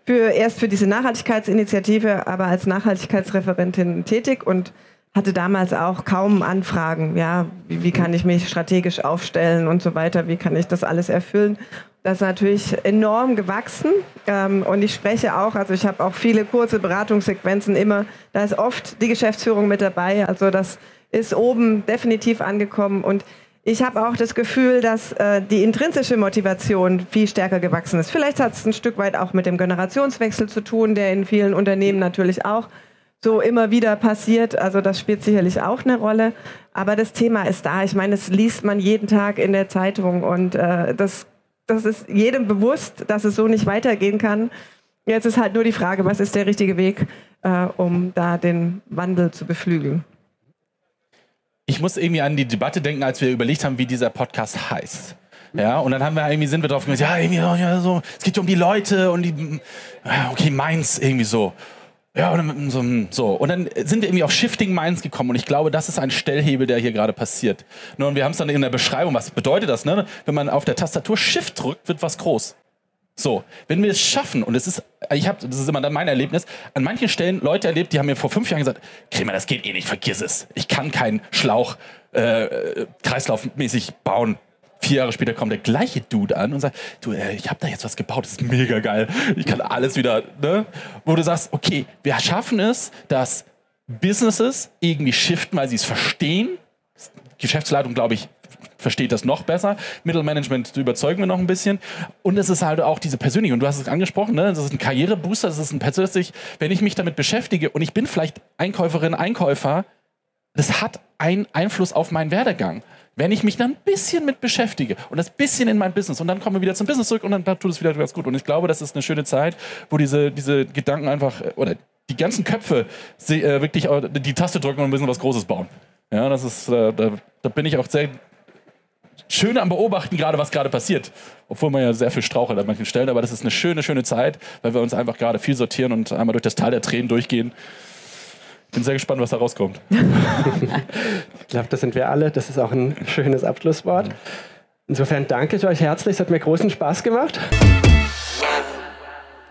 für, erst für diese Nachhaltigkeitsinitiative, aber als Nachhaltigkeitsreferentin tätig und hatte damals auch kaum Anfragen. Ja, wie, wie kann ich mich strategisch aufstellen und so weiter? Wie kann ich das alles erfüllen? Das ist natürlich enorm gewachsen ähm, und ich spreche auch, also ich habe auch viele kurze Beratungssequenzen immer, da ist oft die Geschäftsführung mit dabei, also das ist oben definitiv angekommen und ich habe auch das Gefühl, dass äh, die intrinsische Motivation viel stärker gewachsen ist. Vielleicht hat es ein Stück weit auch mit dem Generationswechsel zu tun, der in vielen Unternehmen natürlich auch so immer wieder passiert. Also das spielt sicherlich auch eine Rolle. Aber das Thema ist da. Ich meine, das liest man jeden Tag in der Zeitung und äh, das, das ist jedem bewusst, dass es so nicht weitergehen kann. Jetzt ist halt nur die Frage, was ist der richtige Weg, äh, um da den Wandel zu beflügeln ich muss irgendwie an die Debatte denken, als wir überlegt haben, wie dieser Podcast heißt. Ja, und dann haben wir irgendwie sind wir drauf gekommen, ja, irgendwie ja, so, es geht um die Leute und die, okay, meins irgendwie so. Ja, und so, so. Und dann sind wir irgendwie auf Shifting Minds gekommen und ich glaube, das ist ein Stellhebel, der hier gerade passiert. Nur und wir haben es dann in der Beschreibung, was bedeutet das, ne? Wenn man auf der Tastatur Shift drückt, wird was groß. So, wenn wir es schaffen, und es ist, ich habe, das ist immer dann mein Erlebnis, an manchen Stellen Leute erlebt, die haben mir vor fünf Jahren gesagt, Kremer, das geht eh nicht, vergiss es. Ich kann keinen Schlauch äh, kreislaufmäßig bauen. Vier Jahre später kommt der gleiche Dude an und sagt, du, äh, ich habe da jetzt was gebaut, das ist mega geil. Ich kann alles wieder, ne? Wo du sagst, okay, wir schaffen es, dass Businesses irgendwie shiften, weil sie es verstehen. Geschäftsleitung, glaube ich, versteht das noch besser. Mittelmanagement überzeugen wir noch ein bisschen. Und es ist halt auch diese persönliche, und du hast es angesprochen, ne? das ist ein Karrierebooster, das ist ein persönlich, wenn ich mich damit beschäftige und ich bin vielleicht Einkäuferin, Einkäufer, das hat einen Einfluss auf meinen Werdegang. Wenn ich mich dann ein bisschen mit beschäftige und das bisschen in mein Business und dann kommen wir wieder zum Business zurück und dann tut es wieder ganz gut. Und ich glaube, das ist eine schöne Zeit, wo diese, diese Gedanken einfach, oder die ganzen Köpfe äh, wirklich die Taste drücken und ein bisschen was Großes bauen. Ja, das ist, äh, da, da bin ich auch sehr schön am Beobachten, gerade was gerade passiert. Obwohl man ja sehr viel strauchelt an manchen Stellen. Aber das ist eine schöne, schöne Zeit, weil wir uns einfach gerade viel sortieren und einmal durch das Tal der Tränen durchgehen. Ich bin sehr gespannt, was da rauskommt. [LAUGHS] ich glaube, das sind wir alle. Das ist auch ein schönes Abschlusswort. Insofern danke ich euch herzlich. Es hat mir großen Spaß gemacht.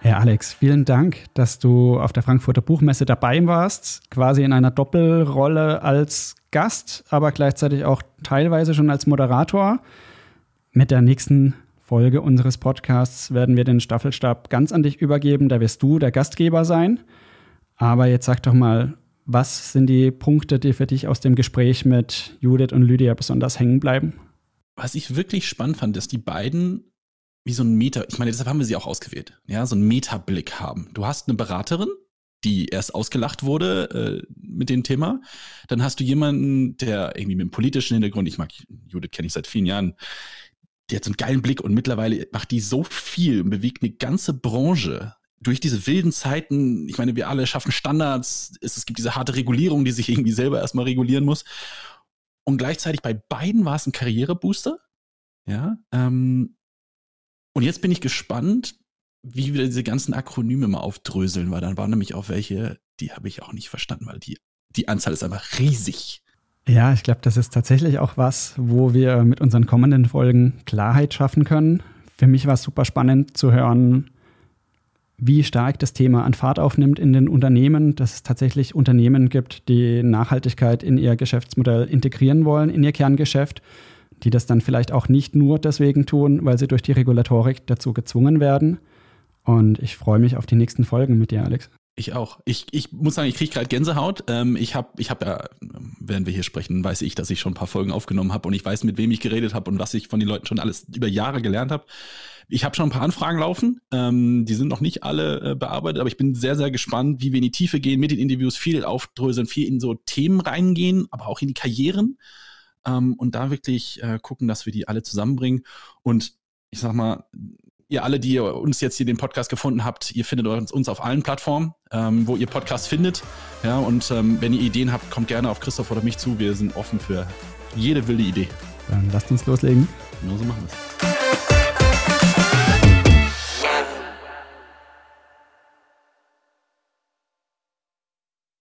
Herr Alex, vielen Dank, dass du auf der Frankfurter Buchmesse dabei warst, quasi in einer Doppelrolle als Gast, aber gleichzeitig auch teilweise schon als Moderator. Mit der nächsten Folge unseres Podcasts werden wir den Staffelstab ganz an dich übergeben. Da wirst du der Gastgeber sein. Aber jetzt sag doch mal, was sind die Punkte, die für dich aus dem Gespräch mit Judith und Lydia besonders hängen bleiben? Was ich wirklich spannend fand, dass die beiden wie so ein Meta, ich meine, deshalb haben wir sie auch ausgewählt, ja, so einen Meta-Blick haben. Du hast eine Beraterin, die erst ausgelacht wurde äh, mit dem Thema. Dann hast du jemanden, der irgendwie mit einem politischen Hintergrund, ich mag Judith kenne ich seit vielen Jahren, die hat so einen geilen Blick und mittlerweile macht die so viel und bewegt eine ganze Branche durch diese wilden Zeiten. Ich meine, wir alle schaffen Standards, es, es gibt diese harte Regulierung, die sich irgendwie selber erstmal regulieren muss. Und gleichzeitig bei beiden war es ein Karrierebooster. Ja. Ähm, und jetzt bin ich gespannt, wie wir diese ganzen Akronyme mal aufdröseln, weil dann waren nämlich auch welche, die habe ich auch nicht verstanden, weil die, die Anzahl ist einfach riesig. Ja, ich glaube, das ist tatsächlich auch was, wo wir mit unseren kommenden Folgen Klarheit schaffen können. Für mich war es super spannend zu hören, wie stark das Thema an Fahrt aufnimmt in den Unternehmen, dass es tatsächlich Unternehmen gibt, die Nachhaltigkeit in ihr Geschäftsmodell integrieren wollen, in ihr Kerngeschäft, die das dann vielleicht auch nicht nur deswegen tun, weil sie durch die Regulatorik dazu gezwungen werden. Und ich freue mich auf die nächsten Folgen mit dir, Alex. Ich auch. Ich, ich muss sagen, ich kriege gerade Gänsehaut. Ähm, ich habe ich hab ja, während wir hier sprechen, weiß ich, dass ich schon ein paar Folgen aufgenommen habe und ich weiß, mit wem ich geredet habe und was ich von den Leuten schon alles über Jahre gelernt habe. Ich habe schon ein paar Anfragen laufen. Ähm, die sind noch nicht alle äh, bearbeitet, aber ich bin sehr, sehr gespannt, wie wir in die Tiefe gehen mit den Interviews, viel aufdröseln, viel in so Themen reingehen, aber auch in die Karrieren ähm, und da wirklich äh, gucken, dass wir die alle zusammenbringen. Und ich sag mal, ihr alle, die uns jetzt hier den Podcast gefunden habt, ihr findet uns, auf allen Plattformen, ähm, wo ihr Podcast findet. Ja, und ähm, wenn ihr Ideen habt, kommt gerne auf Christoph oder mich zu. Wir sind offen für jede wilde Idee. Dann lasst uns loslegen. Genau so machen wir es.